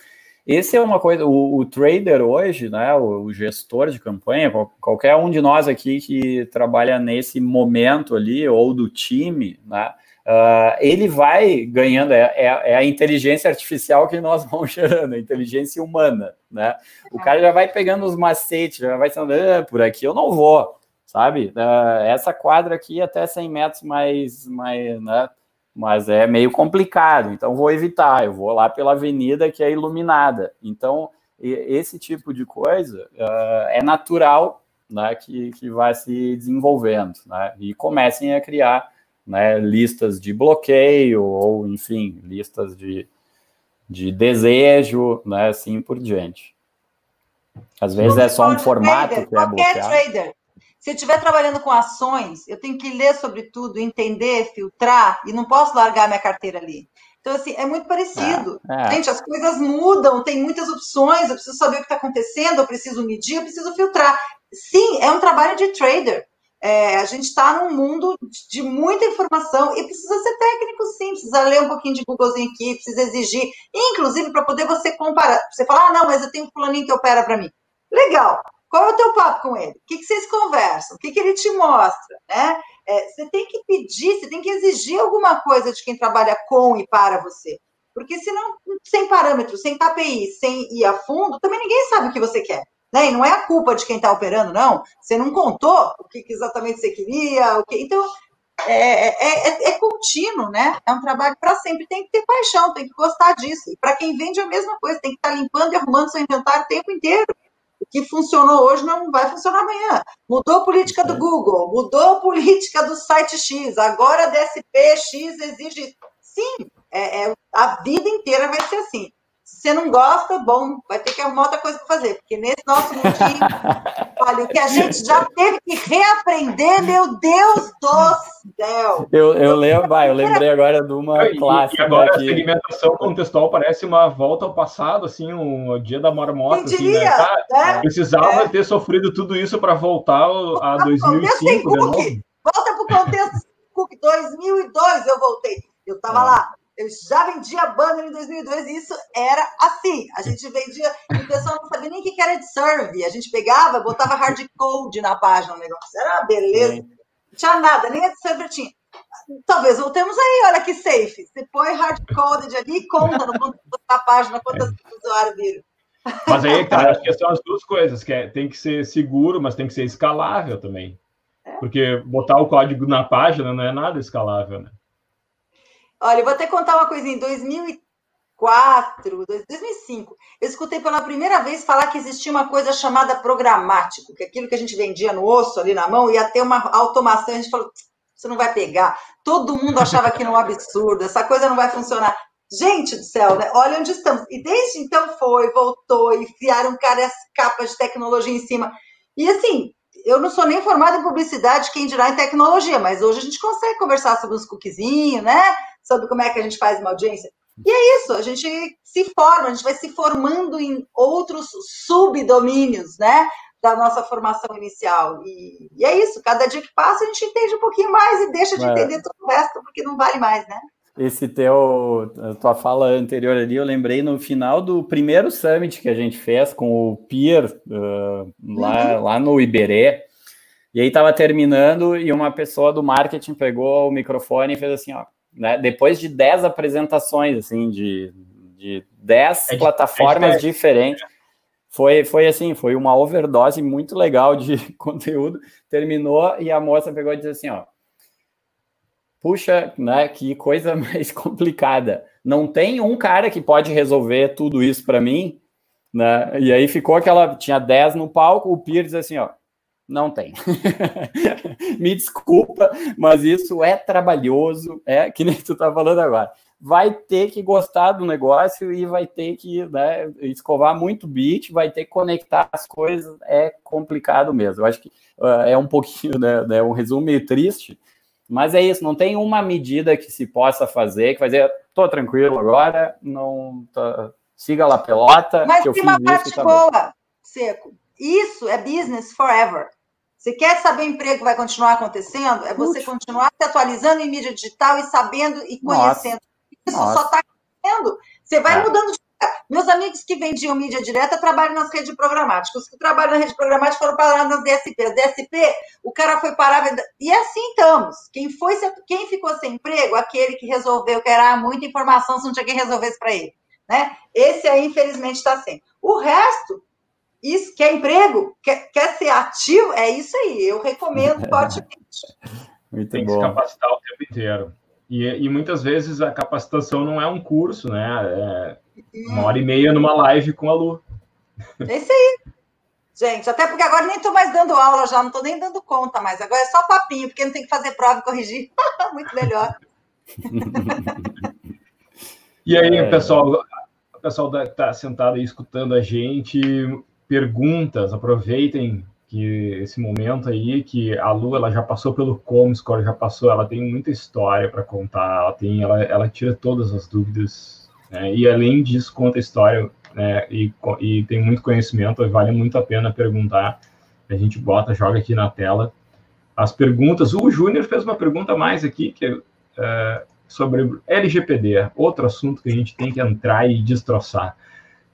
Esse é uma coisa, o, o trader hoje, né, o, o, gestor de campanha, qualquer um de nós aqui que trabalha nesse momento ali, ou do time, né, uh, ele vai ganhando, é, é, é, a inteligência artificial que nós [laughs] vamos gerando, a inteligência humana, né, o cara já vai pegando os macetes, já vai sendo, ah, por aqui eu não vou, sabe, uh, essa quadra aqui até 100 metros mais, mais né, mas é meio complicado, então vou evitar, eu vou lá pela avenida que é iluminada. Então, esse tipo de coisa uh, é natural né, que, que vai se desenvolvendo, né, e comecem a criar né, listas de bloqueio, ou enfim, listas de, de né, assim por diante. Às vezes é só um formato trader, que é bloqueado. Trader se eu estiver trabalhando com ações, eu tenho que ler sobre tudo, entender, filtrar, e não posso largar minha carteira ali. Então, assim, é muito parecido. É, é. Gente, as coisas mudam, tem muitas opções, eu preciso saber o que está acontecendo, eu preciso medir, eu preciso filtrar. Sim, é um trabalho de trader. É, a gente está num mundo de muita informação e precisa ser técnico, sim, precisa ler um pouquinho de Googlezinho aqui, precisa exigir, inclusive para poder você comparar. Você falar, ah, não, mas eu tenho um fulaninho que opera para mim. Legal, qual é o teu papo com ele? O que, que vocês conversam? O que, que ele te mostra? Né? É, você tem que pedir, você tem que exigir alguma coisa de quem trabalha com e para você. Porque senão, sem parâmetros, sem KPI, sem ir a fundo, também ninguém sabe o que você quer. Né? E não é a culpa de quem está operando, não. Você não contou o que, que exatamente você queria. O que... Então, é, é, é, é contínuo, né? É um trabalho para sempre. Tem que ter paixão, tem que gostar disso. E para quem vende, é a mesma coisa. Tem que estar tá limpando e arrumando seu inventário o tempo inteiro. O que funcionou hoje não vai funcionar amanhã. Mudou a política do Google, mudou a política do site X, agora a DSP X exige. Sim, é, é, a vida inteira vai ser assim. Se você não gosta, bom, vai ter que arrumar outra coisa para fazer, porque nesse nosso mundinho, [laughs] olha, o que a gente já teve que reaprender, meu Deus do céu! Eu, eu lembro, vai, eu lembrei agora de uma e, clássica. E agora aqui. a segmentação contextual parece uma volta ao passado, assim, um dia da marmota. Assim, diria, né? Tá, né? Precisava é. ter sofrido tudo isso para voltar a 2005 de novo. Volta para o contexto Cook 2002 eu voltei. Eu estava é. lá eu já vendia banner em 2002 e isso era assim. A gente vendia, o pessoal não sabia nem o que era de serve. A gente pegava, botava hard code na página, o negócio era uma beleza. Não tinha nada, nem a de server tinha. Talvez voltemos aí, olha que safe. Você põe hard coded ali e conta no ponto da página quantas usuários viram. Mas aí, cara, acho que são as duas coisas, que é, tem que ser seguro, mas tem que ser escalável também. É. Porque botar o código na página não é nada escalável, né? Olha, eu vou até contar uma coisa. Em 2004, 2005, eu escutei pela primeira vez falar que existia uma coisa chamada programático, que é aquilo que a gente vendia no osso ali na mão ia ter uma automação. A gente falou, você não vai pegar. Todo mundo achava que era um absurdo, essa coisa não vai funcionar. Gente do céu, né? Olha onde estamos. E desde então foi, voltou, e enfiaram cara as capas de tecnologia em cima. E assim, eu não sou nem formada em publicidade, quem dirá em tecnologia, mas hoje a gente consegue conversar sobre uns cookiezinhos, né? Sobre como é que a gente faz uma audiência. E é isso, a gente se forma, a gente vai se formando em outros subdomínios, né? Da nossa formação inicial. E, e é isso, cada dia que passa a gente entende um pouquinho mais e deixa de é. entender todo o resto, porque não vale mais, né? Esse teu, tua fala anterior ali, eu lembrei no final do primeiro summit que a gente fez com o Pier, uh, lá, uhum. lá no Iberê, e aí estava terminando e uma pessoa do marketing pegou o microfone e fez assim, ó, né, depois de 10 apresentações, assim, de, de 10 é plataformas é diferentes, foi, foi assim, foi uma overdose muito legal de [laughs] conteúdo, terminou e a moça pegou e disse assim, ó, puxa, né, que coisa [laughs] mais complicada. Não tem um cara que pode resolver tudo isso para mim, né? E aí ficou aquela, tinha 10 no palco, o Pires assim, ó, não tem. [laughs] Me desculpa, mas isso é trabalhoso, é que nem tu tá falando agora. Vai ter que gostar do negócio e vai ter que né, escovar muito bit, vai ter que conectar as coisas, é complicado mesmo. Eu acho que uh, é um pouquinho, né, né, um resumo meio triste, mas é isso, não tem uma medida que se possa fazer, que fazer, tô tranquilo agora, não tá, siga lá pelota. Mas tem uma parte tá boa, bom. Seco. Isso é business forever. Você quer saber o emprego vai continuar acontecendo? É você continuar se atualizando em mídia digital e sabendo e conhecendo. Nossa. Isso Nossa. só está acontecendo. Você vai é. mudando de meus amigos que vendiam mídia direta trabalham nas redes programáticas. Os que trabalham na rede programática foram parar nas DSP. As DSP, o cara foi parar. E assim estamos. Quem, foi, quem ficou sem emprego? Aquele que resolveu, que era muita informação, se não tinha quem resolvesse para ele. Né? Esse aí, infelizmente, está sem. O resto, isso quer emprego, quer, quer ser ativo, é isso aí. Eu recomendo [laughs] fortemente. Muito Tem que se capacitar o tempo inteiro. E, e, muitas vezes a capacitação não é um curso, né? É uma hora e meia numa live com a Lu. É isso aí. Gente, até porque agora nem estou mais dando aula já, não estou nem dando conta mais. Agora é só papinho, porque não tem que fazer prova e corrigir. [laughs] Muito melhor. e aí, é... pessoal, o pessoal que está sentado aí escutando a gente, perguntas, aproveitem que esse momento aí que a Lu ela já passou pelo Comscore, já passou, ela tem muita história para contar, ela tem, ela, ela tira todas as dúvidas né? e além disso conta história né? e, e tem muito conhecimento, vale muito a pena perguntar. A gente bota, joga aqui na tela as perguntas. O Júnior fez uma pergunta mais aqui que é, sobre LGPD, outro assunto que a gente tem que entrar e destroçar,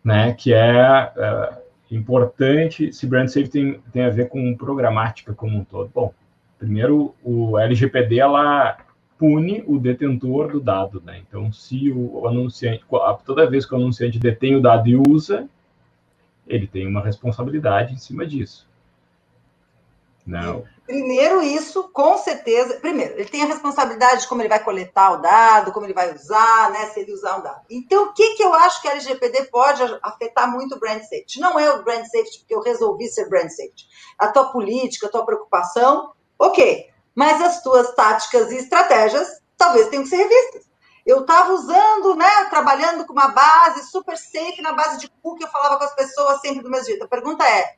né? Que é, é importante se brand safety tem, tem a ver com programática como um todo. Bom, primeiro, o LGPD, ela pune o detentor do dado, né? Então, se o anunciante, toda vez que o anunciante detém o dado e usa, ele tem uma responsabilidade em cima disso. Não. Primeiro, isso, com certeza. Primeiro, ele tem a responsabilidade de como ele vai coletar o dado, como ele vai usar, né? Se ele usar o dado. Então, o que, que eu acho que a LGPD pode afetar muito o brand safety? Não é o brand safety porque eu resolvi ser brand safety. A tua política, a tua preocupação, ok. Mas as tuas táticas e estratégias talvez tenham que ser revistas. Eu estava usando, né, trabalhando com uma base super safe na base de cookie, eu falava com as pessoas sempre do mesmo jeito. A pergunta é: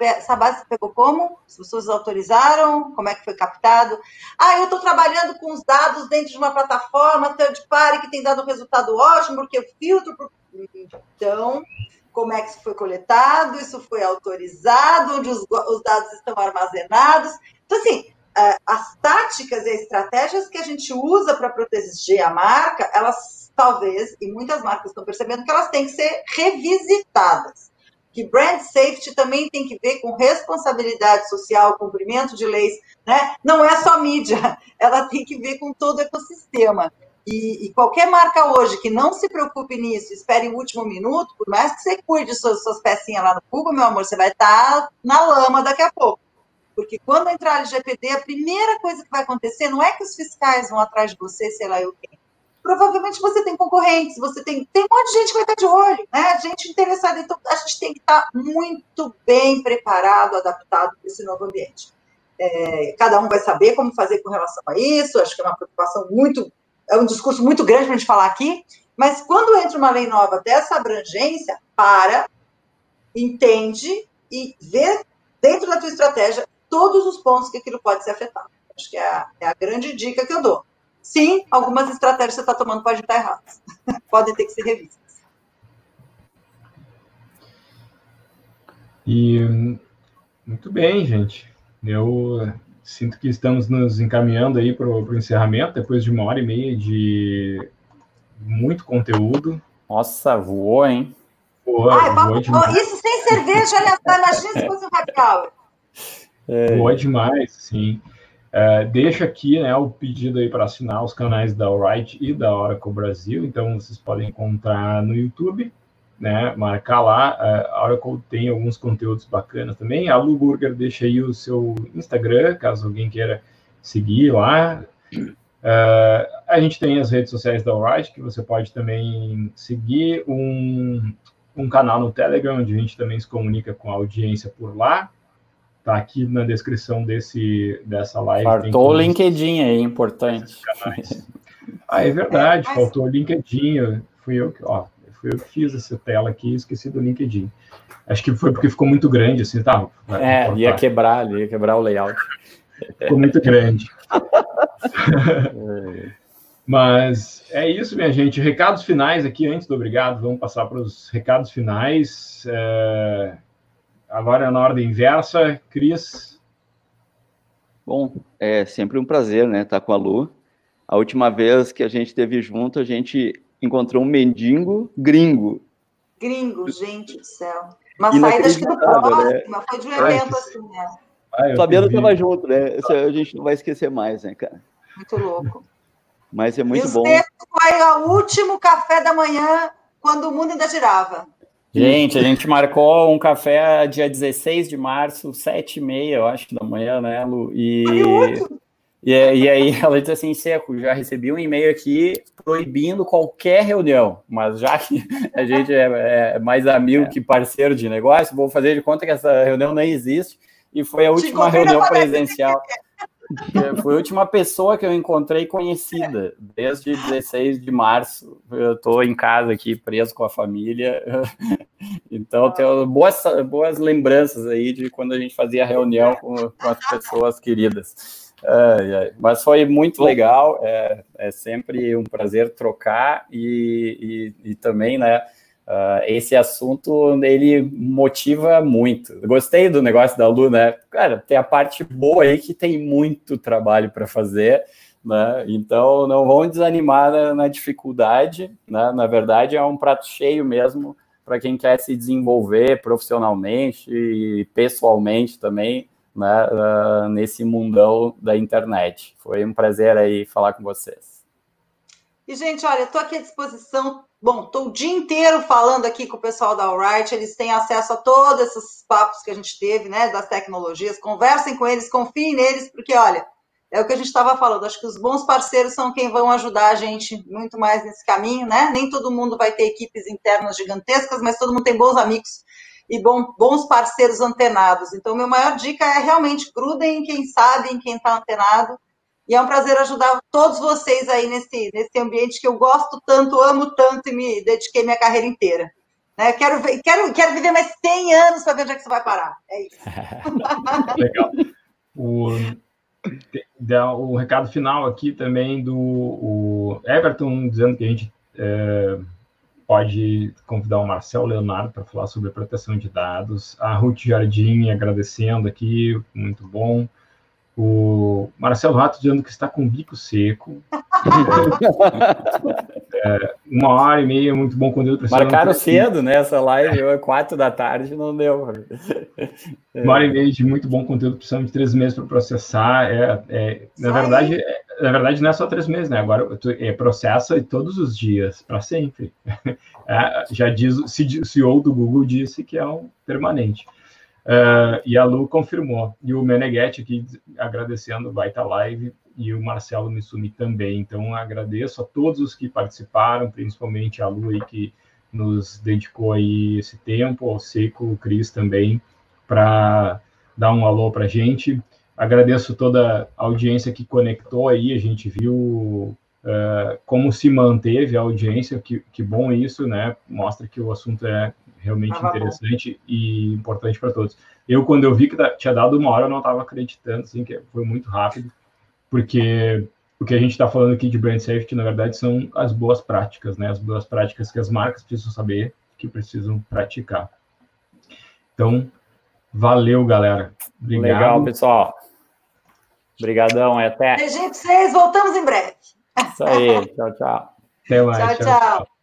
essa base pegou como? As pessoas autorizaram? Como é que foi captado? Ah, eu estou trabalhando com os dados dentro de uma plataforma third party que tem dado um resultado ótimo, porque eu filtro. Então, como é que isso foi coletado? Isso foi autorizado? Onde os, os dados estão armazenados? Então, assim, as táticas e estratégias que a gente usa para proteger a marca, elas talvez, e muitas marcas estão percebendo que elas têm que ser revisitadas que brand safety também tem que ver com responsabilidade social, cumprimento de leis, né? Não é só mídia, [laughs] ela tem que ver com todo o ecossistema. E, e, qualquer marca hoje que não se preocupe nisso, espere o último minuto, por mais que você cuide suas, suas pecinhas lá no Google, meu amor, você vai estar na lama daqui a pouco. Porque quando entrar o LGPD, a primeira coisa que vai acontecer não é que os fiscais vão atrás de você, sei lá eu quem provavelmente você tem concorrentes, você tem, tem um monte de gente que vai estar de olho, né? Gente interessada. Então, a gente tem que estar muito bem preparado, adaptado para esse novo ambiente. É, cada um vai saber como fazer com relação a isso, acho que é uma preocupação muito, é um discurso muito grande para a gente falar aqui, mas quando entra uma lei nova dessa abrangência, para, entende e vê dentro da tua estratégia todos os pontos que aquilo pode ser afetado. Acho que é a, é a grande dica que eu dou sim, algumas estratégias que você está tomando podem estar erradas. [laughs] podem ter que ser revistas. E muito bem, gente. Eu sinto que estamos nos encaminhando aí para o encerramento, depois de uma hora e meia de muito conteúdo. Nossa, voou, hein? Voou, Ai, voou demais. Isso sem cerveja, olha só, imagina se fosse um happy hour. É. Voou demais, sim. Uh, deixa aqui né, o pedido aí para assinar os canais da Alright e da Oracle Brasil, então vocês podem encontrar no YouTube, né, marcar lá, uh, a Oracle tem alguns conteúdos bacanas também, a Lu Burger deixa aí o seu Instagram, caso alguém queira seguir lá, uh, a gente tem as redes sociais da Alright, que você pode também seguir, um, um canal no Telegram, onde a gente também se comunica com a audiência por lá. Tá aqui na descrição desse, dessa live. Faltou o LinkedIn aí, importante. [laughs] Ah, é verdade, é, faltou o LinkedIn. Fui eu que, ó, fui eu que fiz essa tela aqui, esqueci do LinkedIn. Acho que foi porque ficou muito grande, assim, tá? É, ia quebrar, ia quebrar o layout. Ficou muito grande. [laughs] Mas é isso, minha gente. Recados finais aqui, antes do obrigado, vamos passar para os recados finais. É... Agora é na ordem inversa. Cris. Bom, é sempre um prazer, né, estar com a Lu. A última vez que a gente esteve junto, a gente encontrou um mendigo gringo. Gringo, gente do céu. Uma saída acho que do próximo, né? foi de um evento assim, né? Ah, Fabiano estava junto, né? Isso a gente não vai esquecer mais, né, cara? Muito louco. Mas é muito e bom. Foi o último café da manhã quando o mundo ainda girava. Gente, a gente marcou um café dia 16 de março, 7 e meia, eu acho, da manhã, né, Lu? E, e, e aí [laughs] ela disse assim, Seco, já recebi um e-mail aqui proibindo qualquer reunião, mas já que a gente é, é mais amigo é. que parceiro de negócio, vou fazer de conta que essa reunião não existe, e foi a última reunião presencial. [laughs] É, foi a última pessoa que eu encontrei conhecida, desde 16 de março. Eu estou em casa aqui, preso com a família. Então, tenho boas, boas lembranças aí de quando a gente fazia reunião com, com as pessoas queridas. É, é, mas foi muito legal, é, é, sempre um prazer trocar e, e, e também, né, Uh, esse assunto ele motiva muito. gostei do negócio da Lu, né? Cara, tem a parte boa aí que tem muito trabalho para fazer, né? Então não vão desanimar na, na, dificuldade, né? Na verdade, é um prato cheio mesmo para quem quer se desenvolver profissionalmente e pessoalmente também, né? Uh, nesse mundão da internet. Foi um prazer aí falar com vocês. E, gente, olha, estou aqui à disposição Bom, estou o dia inteiro falando aqui com o pessoal da Alright, eles têm acesso a todos esses papos que a gente teve, né, das tecnologias. Conversem com eles, confiem neles, porque, olha, é o que a gente estava falando. Acho que os bons parceiros são quem vão ajudar a gente muito mais nesse caminho, né? Nem todo mundo vai ter equipes internas gigantescas, mas todo mundo tem bons amigos e bons parceiros antenados. Então, meu maior dica é realmente grudem em quem sabe, em quem está antenado e é um prazer ajudar todos vocês aí nesse, nesse ambiente que eu gosto tanto, amo tanto e me dediquei minha carreira inteira. Né? Quero, quero, quero viver mais 100 anos para ver onde é que você vai parar. É isso. [laughs] Legal. O, o recado final aqui também do Everton dizendo que a gente é, pode convidar o Marcel Leonardo para falar sobre proteção de dados. A Ruth Jardim agradecendo aqui, muito bom. O Marcelo Rato dizendo que está com o bico seco. [laughs] é, uma hora e meia, muito bom conteúdo. Marcaram cedo, né? Essa live, é. quatro da tarde, não deu. [laughs] Uma hora e meia de muito bom conteúdo, precisamos de três meses para processar. É, é na, verdade, é, na verdade, não é só três meses, né? Agora é, processa todos os dias, para sempre. [laughs] É, já diz, o CEO do Google disse que é um permanente. Uh, e a Lu confirmou. E o Meneghetti aqui agradecendo vai estar live e o Marcelo Missumi também. Então agradeço a todos os que participaram, principalmente a Lu aí que nos dedicou aí esse tempo, ao Seco, o Cris também, para dar um alô para a gente. Agradeço toda a audiência que conectou aí, a gente viu uh, como se manteve a audiência, que, que bom isso, né? Mostra que o assunto é realmente ah, interessante bom. e importante para todos. Eu, quando eu vi que tinha dado uma hora, eu não estava acreditando, assim, que foi muito rápido, porque o que a gente está falando aqui de brand safety, na verdade, são as boas práticas, né? As boas práticas que as marcas precisam saber, que precisam praticar. Então, valeu, galera. Obrigado. Legal, pessoal. Obrigadão, até. Gente, vocês voltamos em breve. Isso aí, tchau, tchau. Até mais. tchau. tchau. tchau.